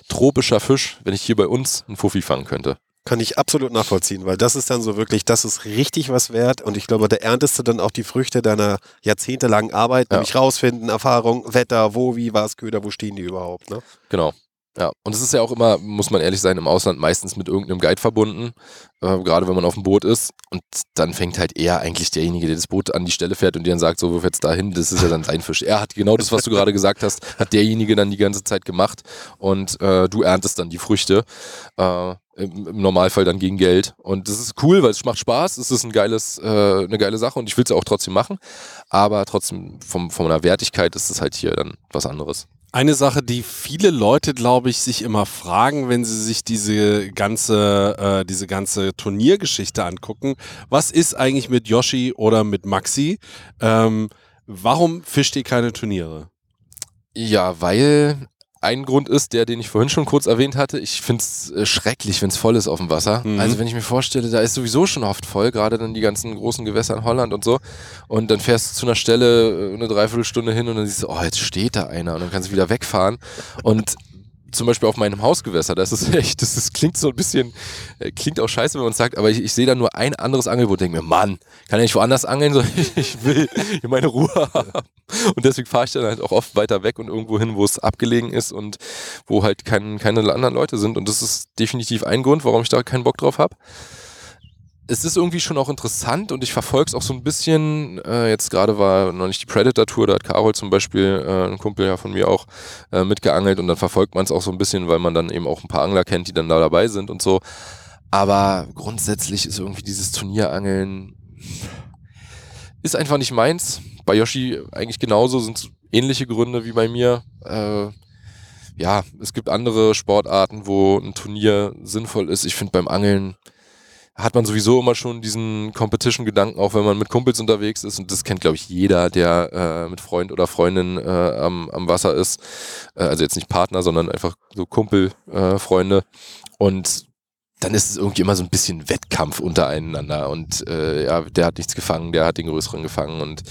tropischer Fisch, wenn ich hier bei uns einen Fuffi fangen könnte.
Kann ich absolut nachvollziehen, weil das ist dann so wirklich, das ist richtig was wert und ich glaube, da erntest du dann auch die Früchte deiner jahrzehntelangen Arbeit,
Ja.
nämlich rausfinden, Erfahrung, Wetter, wo, wie, was, Köder, wo stehen die überhaupt, ne?
Genau. Ja, und es ist ja auch immer, muss man ehrlich sein, im Ausland meistens mit irgendeinem Guide verbunden, äh, gerade wenn man auf dem Boot ist. Und dann fängt halt eher eigentlich derjenige, der das Boot an die Stelle fährt und dir dann sagt, so, wirf jetzt dahin, das ist ja dann sein Fisch. Er hat genau das, was du gerade gesagt hast, hat derjenige dann die ganze Zeit gemacht und äh, du erntest dann die Früchte. Äh, im, Normalfall dann gegen Geld. Und das ist cool, weil es macht Spaß, es ist ein geiles, äh, eine geile Sache und ich will es auch trotzdem machen. Aber trotzdem vom, von der Wertigkeit ist es halt hier dann was anderes.
Eine Sache, die viele Leute, glaube ich, sich immer fragen, wenn sie sich diese ganze, äh, diese ganze Turniergeschichte angucken, was ist eigentlich mit Yoshi oder mit Maxi? Ähm, warum fischt ihr keine Turniere?
Ja, weil ein Grund ist, der, den ich vorhin schon kurz erwähnt hatte. Ich finde es äh, schrecklich, wenn es voll ist auf dem Wasser.
Mhm.
Also wenn ich mir vorstelle, da ist sowieso schon oft voll, gerade dann die ganzen großen Gewässer in Holland und so. Und dann fährst du zu einer Stelle äh, eine Dreiviertelstunde hin und dann siehst du, oh, jetzt steht da einer und dann kannst du wieder wegfahren. Und zum Beispiel auf meinem Hausgewässer, das ist echt, das, ist, klingt so ein bisschen, äh, klingt auch scheiße, wenn man es sagt, aber ich, ich sehe da nur ein anderes Angelboot denke mir, Mann, kann ich nicht woanders angeln, so, ich will hier meine Ruhe haben. Und deswegen fahre ich dann halt auch oft weiter weg und irgendwo hin, wo es abgelegen ist und wo halt kein, keine anderen Leute sind. Und das ist definitiv ein Grund, warum ich da keinen Bock drauf habe. Es ist irgendwie schon auch interessant und ich verfolge es auch so ein bisschen. Äh, jetzt gerade war noch nicht die Predator-Tour, da hat Carol zum Beispiel, äh, ein Kumpel ja von mir auch, äh, mitgeangelt und dann verfolgt man es auch so ein bisschen, weil man dann eben auch ein paar Angler kennt, die dann da dabei sind und so. Aber grundsätzlich ist irgendwie dieses Turnierangeln ist einfach nicht meins. Bei Yoshi eigentlich genauso, sind es ähnliche Gründe wie bei mir. Äh, ja, es gibt andere Sportarten, wo ein Turnier sinnvoll ist. Ich finde beim Angeln, hat man sowieso immer schon diesen Competition-Gedanken, auch wenn man mit Kumpels unterwegs ist. Und das kennt, glaube ich, jeder, der äh, mit Freund oder Freundin äh, am, am Wasser ist. Äh, also jetzt nicht Partner, sondern einfach so Kumpel, äh, Freunde. Und dann ist es irgendwie immer so ein bisschen Wettkampf untereinander und äh, ja, der hat nichts gefangen, der hat den größeren gefangen und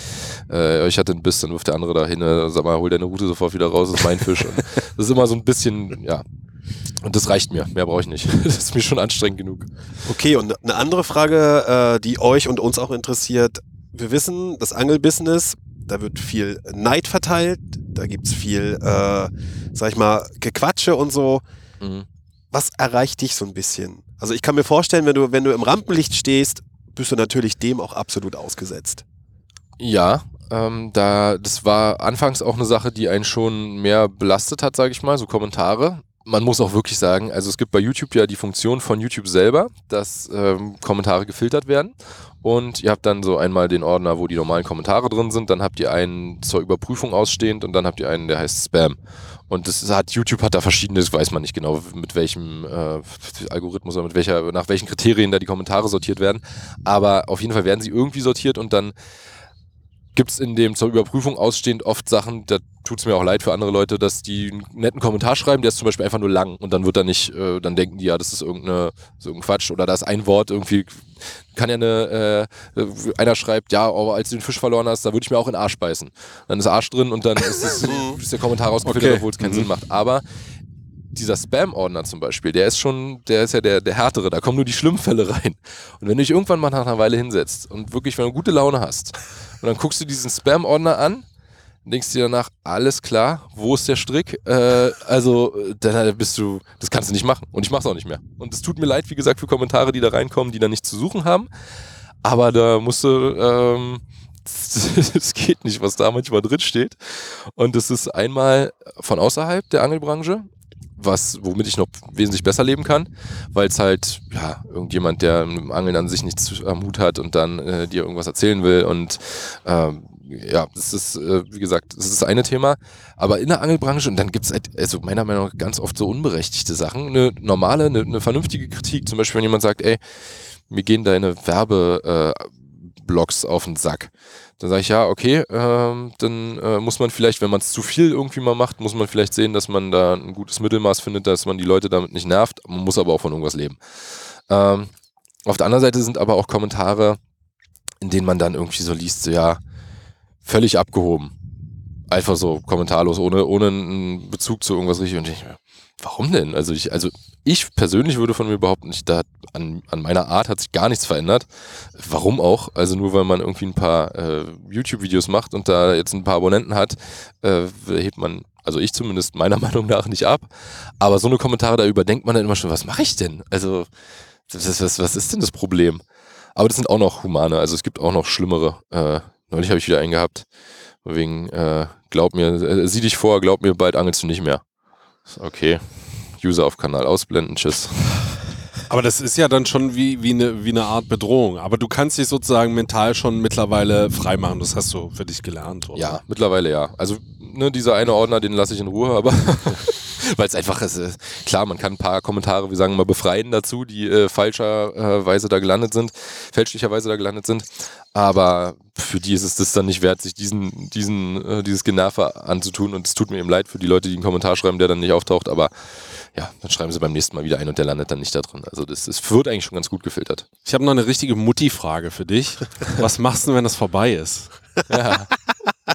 äh, ich hatte einen Biss, dann wirft der andere da hin, äh, sag mal, hol deine Rute sofort wieder raus, das ist mein Fisch. Und das ist immer so ein bisschen, ja, und das reicht mir, mehr brauche ich nicht. Das ist mir schon anstrengend genug.
Okay, und eine andere Frage, äh, die euch und uns auch interessiert. Wir wissen, das Angelbusiness, da wird viel Neid verteilt, da gibt's viel, äh, sag ich mal, Gequatsche und so.
Mhm.
Was erreicht dich so ein bisschen? Also ich kann mir vorstellen, wenn du, wenn du im Rampenlicht stehst, bist du natürlich dem auch absolut ausgesetzt.
Ja, ähm, da, das war anfangs auch eine Sache, die einen schon mehr belastet hat, sage ich mal, so Kommentare. Man muss auch wirklich sagen, also es gibt bei YouTube ja die Funktion von YouTube selber, dass ähm, Kommentare gefiltert werden. Und ihr habt dann so einmal den Ordner, wo die normalen Kommentare drin sind, dann habt ihr einen zur Überprüfung ausstehend und dann habt ihr einen, der heißt Spam. Und das hat YouTube hat da verschiedene, das weiß man nicht genau, mit welchem äh, Algorithmus oder mit welcher, nach welchen Kriterien da die Kommentare sortiert werden. Aber auf jeden Fall werden sie irgendwie sortiert und dann gibt es in dem zur Überprüfung ausstehend oft Sachen, da tut es mir auch leid für andere Leute, dass die einen netten Kommentar schreiben, der ist zum Beispiel einfach nur lang und dann wird da nicht, äh, dann denken die, ja, das ist irgendeine, so ein Quatsch oder da ist ein Wort irgendwie, kann ja eine, äh, einer schreibt, ja, aber als du den Fisch verloren hast, da würde ich mir auch in den Arsch beißen. Dann ist Arsch drin und dann ist, es, ist der Kommentar rausgefiltert,
Okay.
obwohl es keinen Sinn macht. Aber dieser Spam-Ordner zum Beispiel, der ist schon, der ist ja der, der härtere, da kommen nur die schlimmen Fälle rein. Und wenn du dich irgendwann mal nach einer Weile hinsetzt und wirklich, wenn du gute Laune hast, und dann guckst du diesen Spam-Ordner an, denkst dir danach, alles klar, wo ist der Strick? Äh, also, äh, dann bist du, das kannst du nicht machen. Und ich mach's auch nicht mehr. Und es tut mir leid, wie gesagt, für Kommentare, die da reinkommen, die da nichts zu suchen haben. Aber da musst du, ähm, es geht nicht, was da manchmal drin steht. Und das ist einmal von außerhalb der Angelbranche, was, womit ich noch wesentlich besser leben kann, weil es halt, ja, irgendjemand, der mit dem Angeln an sich nichts am Hut hat und dann äh, dir irgendwas erzählen will und ähm, ja, das ist, äh, wie gesagt, das ist das eine Thema. Aber in der Angelbranche, und dann gibt's halt, also meiner Meinung nach ganz oft so unberechtigte Sachen. Eine normale, eine, eine vernünftige Kritik. Zum Beispiel, wenn jemand sagt, ey, mir gehen deine Werbeblogs äh, Blogs auf den Sack. Dann sage ich, ja, okay, ähm, dann äh, muss man vielleicht, wenn man es zu viel irgendwie mal macht, muss man vielleicht sehen, dass man da ein gutes Mittelmaß findet, dass man die Leute damit nicht nervt. Man muss aber auch von irgendwas leben. Ähm, auf der anderen Seite sind aber auch Kommentare, in denen man dann irgendwie so liest, so, ja, völlig abgehoben. Einfach so kommentarlos, ohne, ohne einen Bezug zu irgendwas richtig. Und ich, warum denn? Also ich, also ich persönlich würde von mir behaupten, ich, da an, an meiner Art hat sich gar nichts verändert. Warum auch? Also nur weil man irgendwie ein paar äh, YouTube-Videos macht und da jetzt ein paar Abonnenten hat, äh, hebt man, also ich zumindest meiner Meinung nach nicht ab. Aber so eine Kommentare, da überdenkt man dann immer schon, was mache ich denn? Also, was, was, was ist denn das Problem? Aber das sind auch noch humane, also es gibt auch noch schlimmere. Äh, neulich habe ich wieder einen gehabt. Wegen, äh, glaub mir, äh, sieh dich vor, glaub mir, bald angelst du nicht mehr. Okay. User auf Kanal ausblenden, tschüss.
Aber das ist ja dann schon wie, wie, eine, wie eine Art Bedrohung. Aber du kannst dich sozusagen mental schon mittlerweile freimachen. Das hast du für dich gelernt, oder?
Ja, mittlerweile ja. Also, ne, dieser eine Ordner, den lasse ich in Ruhe, aber weil es einfach ist, äh, klar, man kann ein paar Kommentare, wir sagen mal, befreien dazu, die äh, falscherweise da gelandet sind, fälschlicherweise da gelandet sind. Aber für die ist es das dann nicht wert, sich diesen, diesen, äh, dieses Generve anzutun. Und es tut mir eben leid für die Leute, die einen Kommentar schreiben, der dann nicht auftaucht. Aber ja, dann schreiben sie beim nächsten Mal wieder ein und der landet dann nicht da drin. Also das, das wird eigentlich schon ganz gut gefiltert.
Ich habe noch eine richtige Mutti-Frage für dich. Was machst du, wenn das vorbei ist?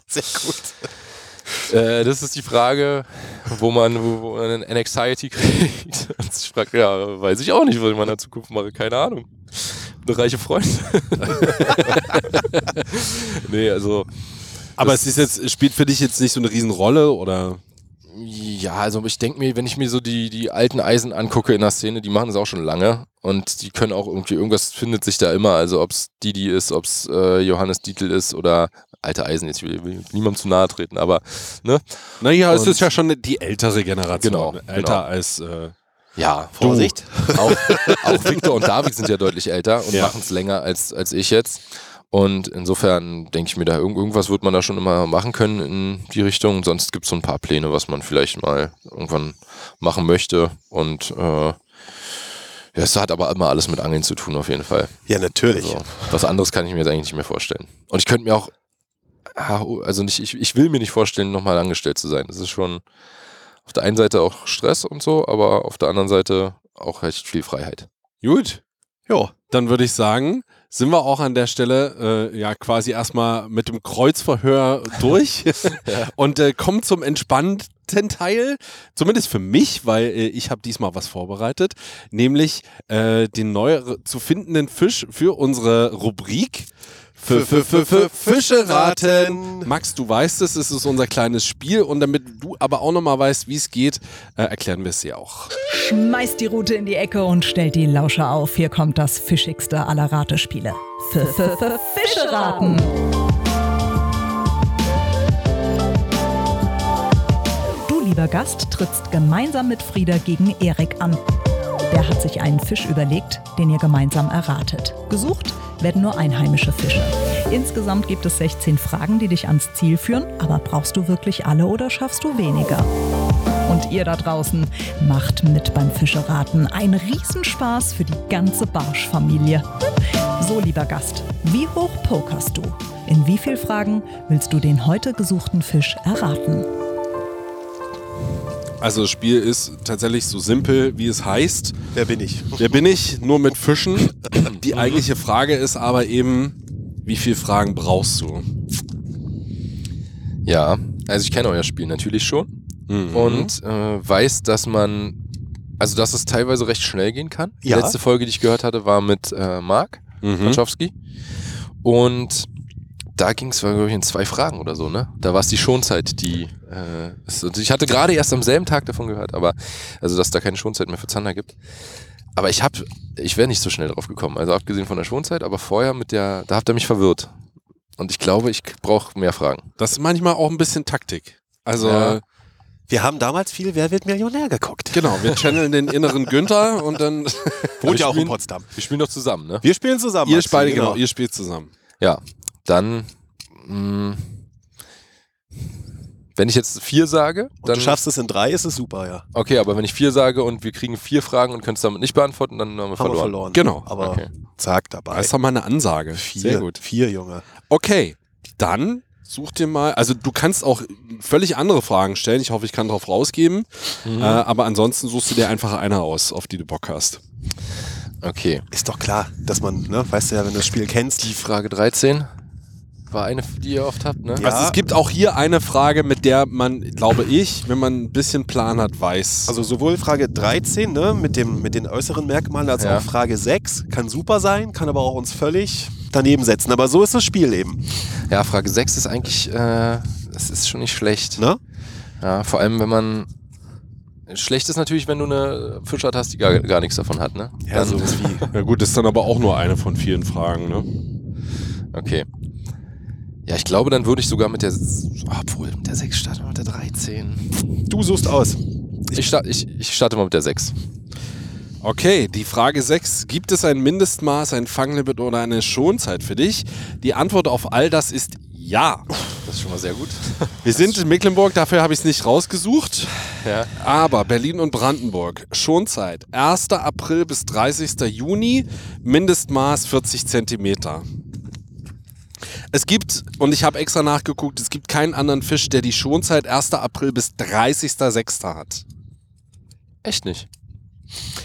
Sehr gut.
Äh, das ist die Frage, wo man, wo, wo man eine Anxiety kriegt. Und ich frage, ja, weiß ich auch nicht, was ich in meiner Zukunft mache. Keine Ahnung. Eine reiche Freundin. nee, also.
Aber es ist jetzt, spielt für dich jetzt nicht so eine Riesenrolle oder?
Ja, also ich denke mir, wenn ich mir so die, die alten Eisen angucke in der Szene, die machen es auch schon lange und die können auch irgendwie, irgendwas findet sich da immer, also ob es Didi ist, ob es äh, Johannes Dietl ist oder alte Eisen, jetzt will, will niemandem zu nahe treten, aber ne?
Naja, es ist ja schon die ältere Generation.
Genau,
Älter
genau.
als. Äh,
Ja,
Vorsicht.
Auch, auch Victor und David sind ja deutlich älter und
Ja.
machen es länger als, als ich jetzt. Und insofern denke ich mir, da irgend- irgendwas wird man da schon immer machen können in die Richtung. Sonst gibt es so ein paar Pläne, was man vielleicht mal irgendwann machen möchte. Und äh, Ja, es hat aber immer alles mit Angeln zu tun, auf jeden Fall.
Ja, natürlich.
Also, was anderes kann ich mir jetzt eigentlich nicht mehr vorstellen. Und ich könnte mir auch, also nicht, ich, ich will mir nicht vorstellen, nochmal angestellt zu sein. Das ist schon auf der einen Seite auch Stress und so, aber auf der anderen Seite auch recht viel Freiheit.
Gut.
Ja.
Dann würde ich sagen, sind wir auch an der Stelle äh, ja quasi erstmal mit dem Kreuzverhör durch und äh, kommen zum entspannten Teil, zumindest für mich, weil äh, ich habe diesmal was vorbereitet, nämlich äh, den neu zu findenden Fisch für unsere Rubrik. Für, für, für Fische raten. Max, du weißt es, es ist unser kleines Spiel und damit du aber auch nochmal weißt, wie es geht, äh, erklären wir es dir auch.
Schmeißt die Rute in die Ecke und stellt die Lauscher auf. Hier kommt das fischigste aller Ratespiele. F -f -f Fische raten. Du, lieber Gast, trittst gemeinsam mit Frieda gegen Erik an. Der hat sich einen Fisch überlegt, den ihr gemeinsam erratet. Gesucht werden nur einheimische Fische. Insgesamt gibt es 16 Fragen, die dich ans Ziel führen. Aber brauchst du wirklich alle oder schaffst du weniger? Und ihr da draußen macht mit beim Fischeraten. Ein Riesenspaß für die ganze Barschfamilie. So, lieber Gast, wie hoch pokerst du? In wie vielen Fragen willst du den heute gesuchten Fisch erraten?
Also das Spiel ist tatsächlich so simpel, wie es heißt.
Wer bin ich?
Wer bin ich? Nur mit Fischen. Die eigentliche Frage ist aber eben, wie viele Fragen brauchst du?
Ja, also ich kenne euer Spiel natürlich schon und äh, weiß, dass man, also dass es teilweise recht schnell gehen kann. Die
Ja.
letzte Folge, die ich gehört hatte, war mit äh, Marc
Mhm.
Wachowski und da ging es, glaube ich, in zwei Fragen oder so, ne? Da war es die Schonzeit, die. Äh, ist- ich hatte gerade erst am selben Tag davon gehört, aber also dass da keine Schonzeit mehr für Zander gibt. Aber ich habe, ich wäre nicht so schnell drauf gekommen. Also abgesehen von der Schonzeit, aber vorher mit der, da habt ihr mich verwirrt. Und ich glaube, ich brauche mehr Fragen.
Das ist manchmal auch ein bisschen Taktik. Also
Ja.
Wir haben damals viel Wer wird Millionär geguckt.
genau, wir channeln den inneren Günther und dann
Wohnt ja auch in Potsdam.
Wir spielen doch zusammen, ne?
Wir spielen zusammen.
ihr
Maxi,
beide genau, ihr spielt zusammen.
Ja, dann. Mh, wenn ich jetzt vier sage,
Und
dann.
du schaffst es in drei, ist es super, ja.
Okay, aber wenn ich vier sage und wir kriegen vier Fragen und können es damit nicht beantworten, dann haben wir
Haben
verloren.
wir verloren.
Genau.
Aber
Okay.
zack, dabei.
Das ist doch mal eine Ansage.
vier,
Sehr gut.
Vier, Junge.
Okay, dann such dir mal, also du kannst auch völlig andere Fragen stellen. Ich hoffe, ich kann drauf rausgeben. Äh, aber ansonsten suchst du dir einfach eine aus, auf die du Bock hast.
Okay.
Ist doch klar, dass man, ne, weißt du ja, wenn du das Spiel kennst,
Die Frage 13 war eine, die ihr oft habt, ne?
Ja.
Also es gibt auch hier eine Frage, mit der man, glaube ich, wenn man ein bisschen Plan hat, weiß.
Also sowohl Frage 13 ne, mit, dem, mit den äußeren Merkmalen als
Ja.
auch Frage 6 kann super sein, kann aber auch uns völlig daneben setzen. Aber so ist das Spiel eben.
Ja, Frage 6 ist eigentlich, äh, das ist schon nicht schlecht.
Ne?
Ja, vor allem, wenn man. Schlecht ist natürlich, wenn du eine Fischart hast, die gar, gar nichts davon hat, ne?
Ja,
Dann-
sowas wie.
ja gut, das ist dann aber auch nur eine von vielen Fragen, ne?
Okay. Ja, ich glaube, dann würde ich sogar mit der. Obwohl, mit der 6 starten, mit der 13.
Du suchst aus.
Ich, start, ich, ich starte mal mit der 6.
Okay, die Frage 6. Gibt es ein Mindestmaß, ein Fanglimit oder eine Schonzeit für dich? Die Antwort auf all das ist ja.
Das ist schon mal sehr gut.
Wir sind in Mecklenburg, dafür habe ich es nicht rausgesucht.
Ja.
Aber Berlin und Brandenburg, Schonzeit 1. April bis 30. Juni, Mindestmaß 40 Zentimeter. Es gibt, und ich habe extra nachgeguckt, es gibt keinen anderen Fisch, der die Schonzeit 1. April bis 30.06. hat.
Echt nicht.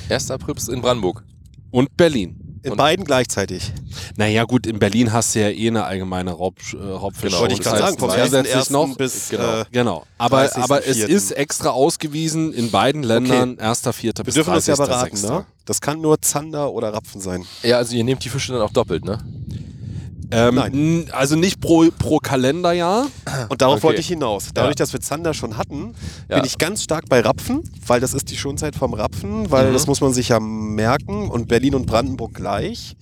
1. April bis in Brandenburg.
Und Berlin.
In
Und-
beiden gleichzeitig.
Naja gut, in Berlin hast du ja eh eine allgemeine Raub, äh, Raubfisch.
Genau,
Wollte ich
das
gerade sagen, vom
zusätzlich
1.1.
noch.
bis
Genau.
äh,
Genau, aber,
30.04..
aber es ist extra ausgewiesen in beiden Ländern, 1.4.
wir
bis
dürfen das ja
30.06.
beraten, ne? Das kann nur Zander oder Rapfen sein.
Ja, also ihr nehmt die Fische dann auch doppelt, ne?
Ähm,
Nein.
Also nicht pro, pro Kalenderjahr.
Und darauf
Okay.
wollte ich hinaus. Dadurch,
Ja.
dass wir Zander schon hatten,
Ja.
bin ich ganz stark bei Rapfen, weil das ist die Schonzeit vom Rapfen, weil
Mhm.
das muss man sich ja merken und Berlin und Brandenburg gleich.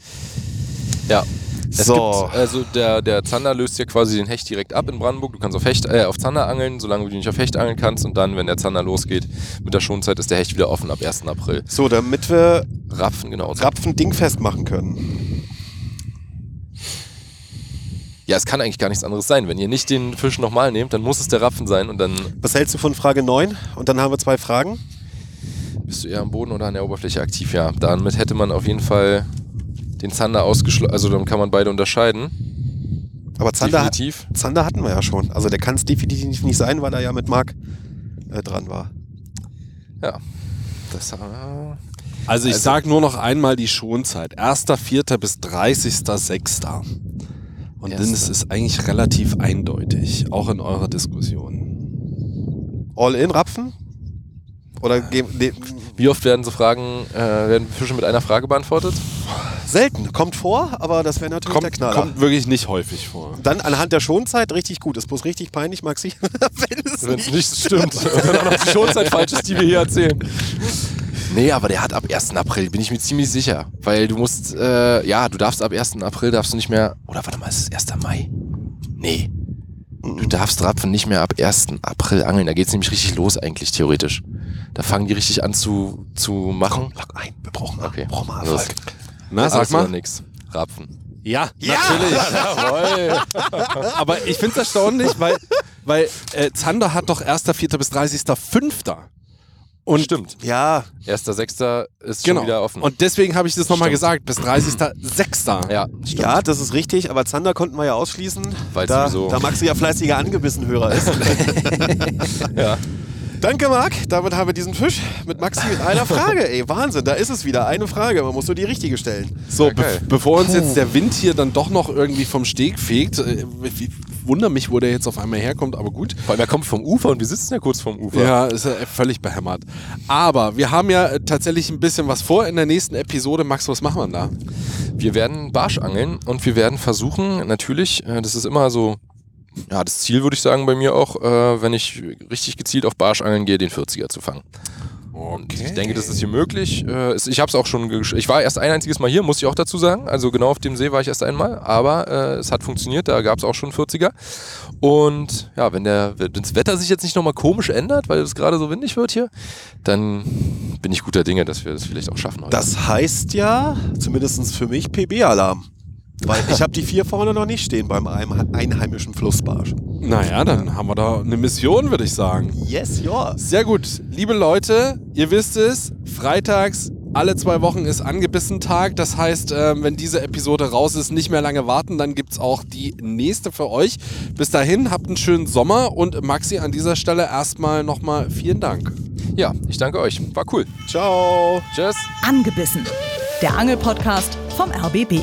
Ja. Es
So.
gibt, also der, der Zander löst ja quasi den Hecht direkt ab in Brandenburg. Du kannst auf, Hecht, äh, auf Zander angeln, solange du nicht auf Hecht angeln kannst. Und dann, wenn der Zander losgeht, mit der Schonzeit ist der Hecht wieder offen ab 1. April.
So, damit wir
Rapfen, genau.
Rapfen dingfest machen können.
Ja, es kann eigentlich gar nichts anderes sein. Wenn ihr nicht den Fisch nochmal nehmt, dann muss es der Rapfen sein. Und dann,
Was hältst du von Frage 9? Und dann haben wir zwei Fragen.
Bist du eher am Boden oder an der Oberfläche aktiv? Ja, damit hätte man auf jeden Fall den Zander ausgeschlossen. Also dann kann man beide unterscheiden.
Aber Zander, hat-
Definitiv.
Zander hatten wir ja schon. Also der kann es definitiv nicht sein, weil er ja mit Marc äh, dran war.
Ja. Das, äh,
Also ich
Also-
sag nur noch einmal die Schonzeit. 1.4. bis 30.6. Und dann ist es eigentlich relativ eindeutig, auch in eurer Diskussion.
All-in Rapfen? Oder geben, nee,
wie oft werden so Fragen, äh, werden Fische mit einer Frage beantwortet?
selten. Kommt vor, aber das wäre natürlich der
Kommt,
Knaller.
kommt wirklich nicht häufig vor.
Dann anhand der Schonzeit richtig gut. Ist bloß richtig peinlich, Maxi. Wenn es
Wenn
nicht
nicht stimmt. Dann auch noch die Schonzeit falsch ist, die wir hier erzählen. Nee, aber der hat ab 1. April, bin ich mir ziemlich sicher. Weil du musst, äh, ja, du darfst ab 1. April darfst du nicht mehr. Oder warte mal, ist es 1. Mai? Nee. Du darfst Rapfen nicht mehr ab 1. April angeln. Da geht's nämlich richtig los eigentlich, theoretisch. Da fangen die richtig an zu, zu machen.
Lock ein. Wir brauchen,
Okay.
brauchen mal. Erfolg.
Na, sag mal.
nix. Rapfen.
Ja,
Ja!
natürlich.
Jawohl.
Aber ich finde es erstaunlich, weil, weil äh, Zander hat doch 1.4. bis 30.5. Und
Stimmt.
Ja,
1.6. ist
Genau.
schon wieder offen.
Und deswegen habe ich das nochmal gesagt, bis 30.06.
ja, stimmt.
ja, das ist richtig, aber Zander konnten wir ja ausschließen,
Weil
da,
sowieso-
da Maxi ja fleißiger angebissen Hörer ist.
Ja.
Danke, Marc. Damit haben wir diesen Fisch mit Maxi mit einer Frage. Ey, Wahnsinn, da ist es wieder. Eine Frage. Man muss nur die richtige stellen.
So,
Ja,
be bevor uns jetzt der Wind hier dann doch noch irgendwie vom Steg fegt, äh, ich wundere mich, wo der jetzt auf einmal herkommt, aber gut.
Vor allem, er kommt vom Ufer und wir sitzen ja kurz vom Ufer.
Ja, ist ja völlig behämmert. Aber wir haben ja tatsächlich ein bisschen was vor in der nächsten Episode. Max, was machen wir da?
Wir werden Barsch angeln und wir werden versuchen, natürlich, äh, das ist immer so, ja, das Ziel würde ich sagen bei mir auch, äh, wenn ich richtig gezielt auf Barsch angeln gehe, den 40er zu fangen. Und ich denke, das ist hier möglich. Äh, ich habe es auch schon, ich war erst ein einziges Mal hier, muss ich auch dazu sagen. Also genau auf dem See war ich erst einmal, aber äh, es hat funktioniert, da gab es auch schon 40er. Und ja, wenn, der, wenn das Wetter sich jetzt nicht nochmal komisch ändert, weil es gerade so windig wird hier, dann bin ich guter Dinge, dass wir das vielleicht auch schaffen heute.
Das heißt ja, zumindest für mich, PB-Alarm. Weil ich habe die vier vorne noch nicht stehen beim ein- einheimischen Flussbarsch.
Naja, dann haben wir da eine Mission, würde ich sagen.
Yes, yours.
Sehr gut. Liebe Leute, ihr wisst es, freitags alle zwei Wochen ist angebissen Tag. Das heißt, ähm, wenn diese Episode raus ist, nicht mehr lange warten, dann gibt es auch die nächste für euch. Bis dahin, habt einen schönen Sommer und Maxi an dieser Stelle erstmal nochmal vielen Dank.
ja, ich danke euch. War cool.
Ciao.
Tschüss.
Angebissen. Der Angelpodcast vom RBB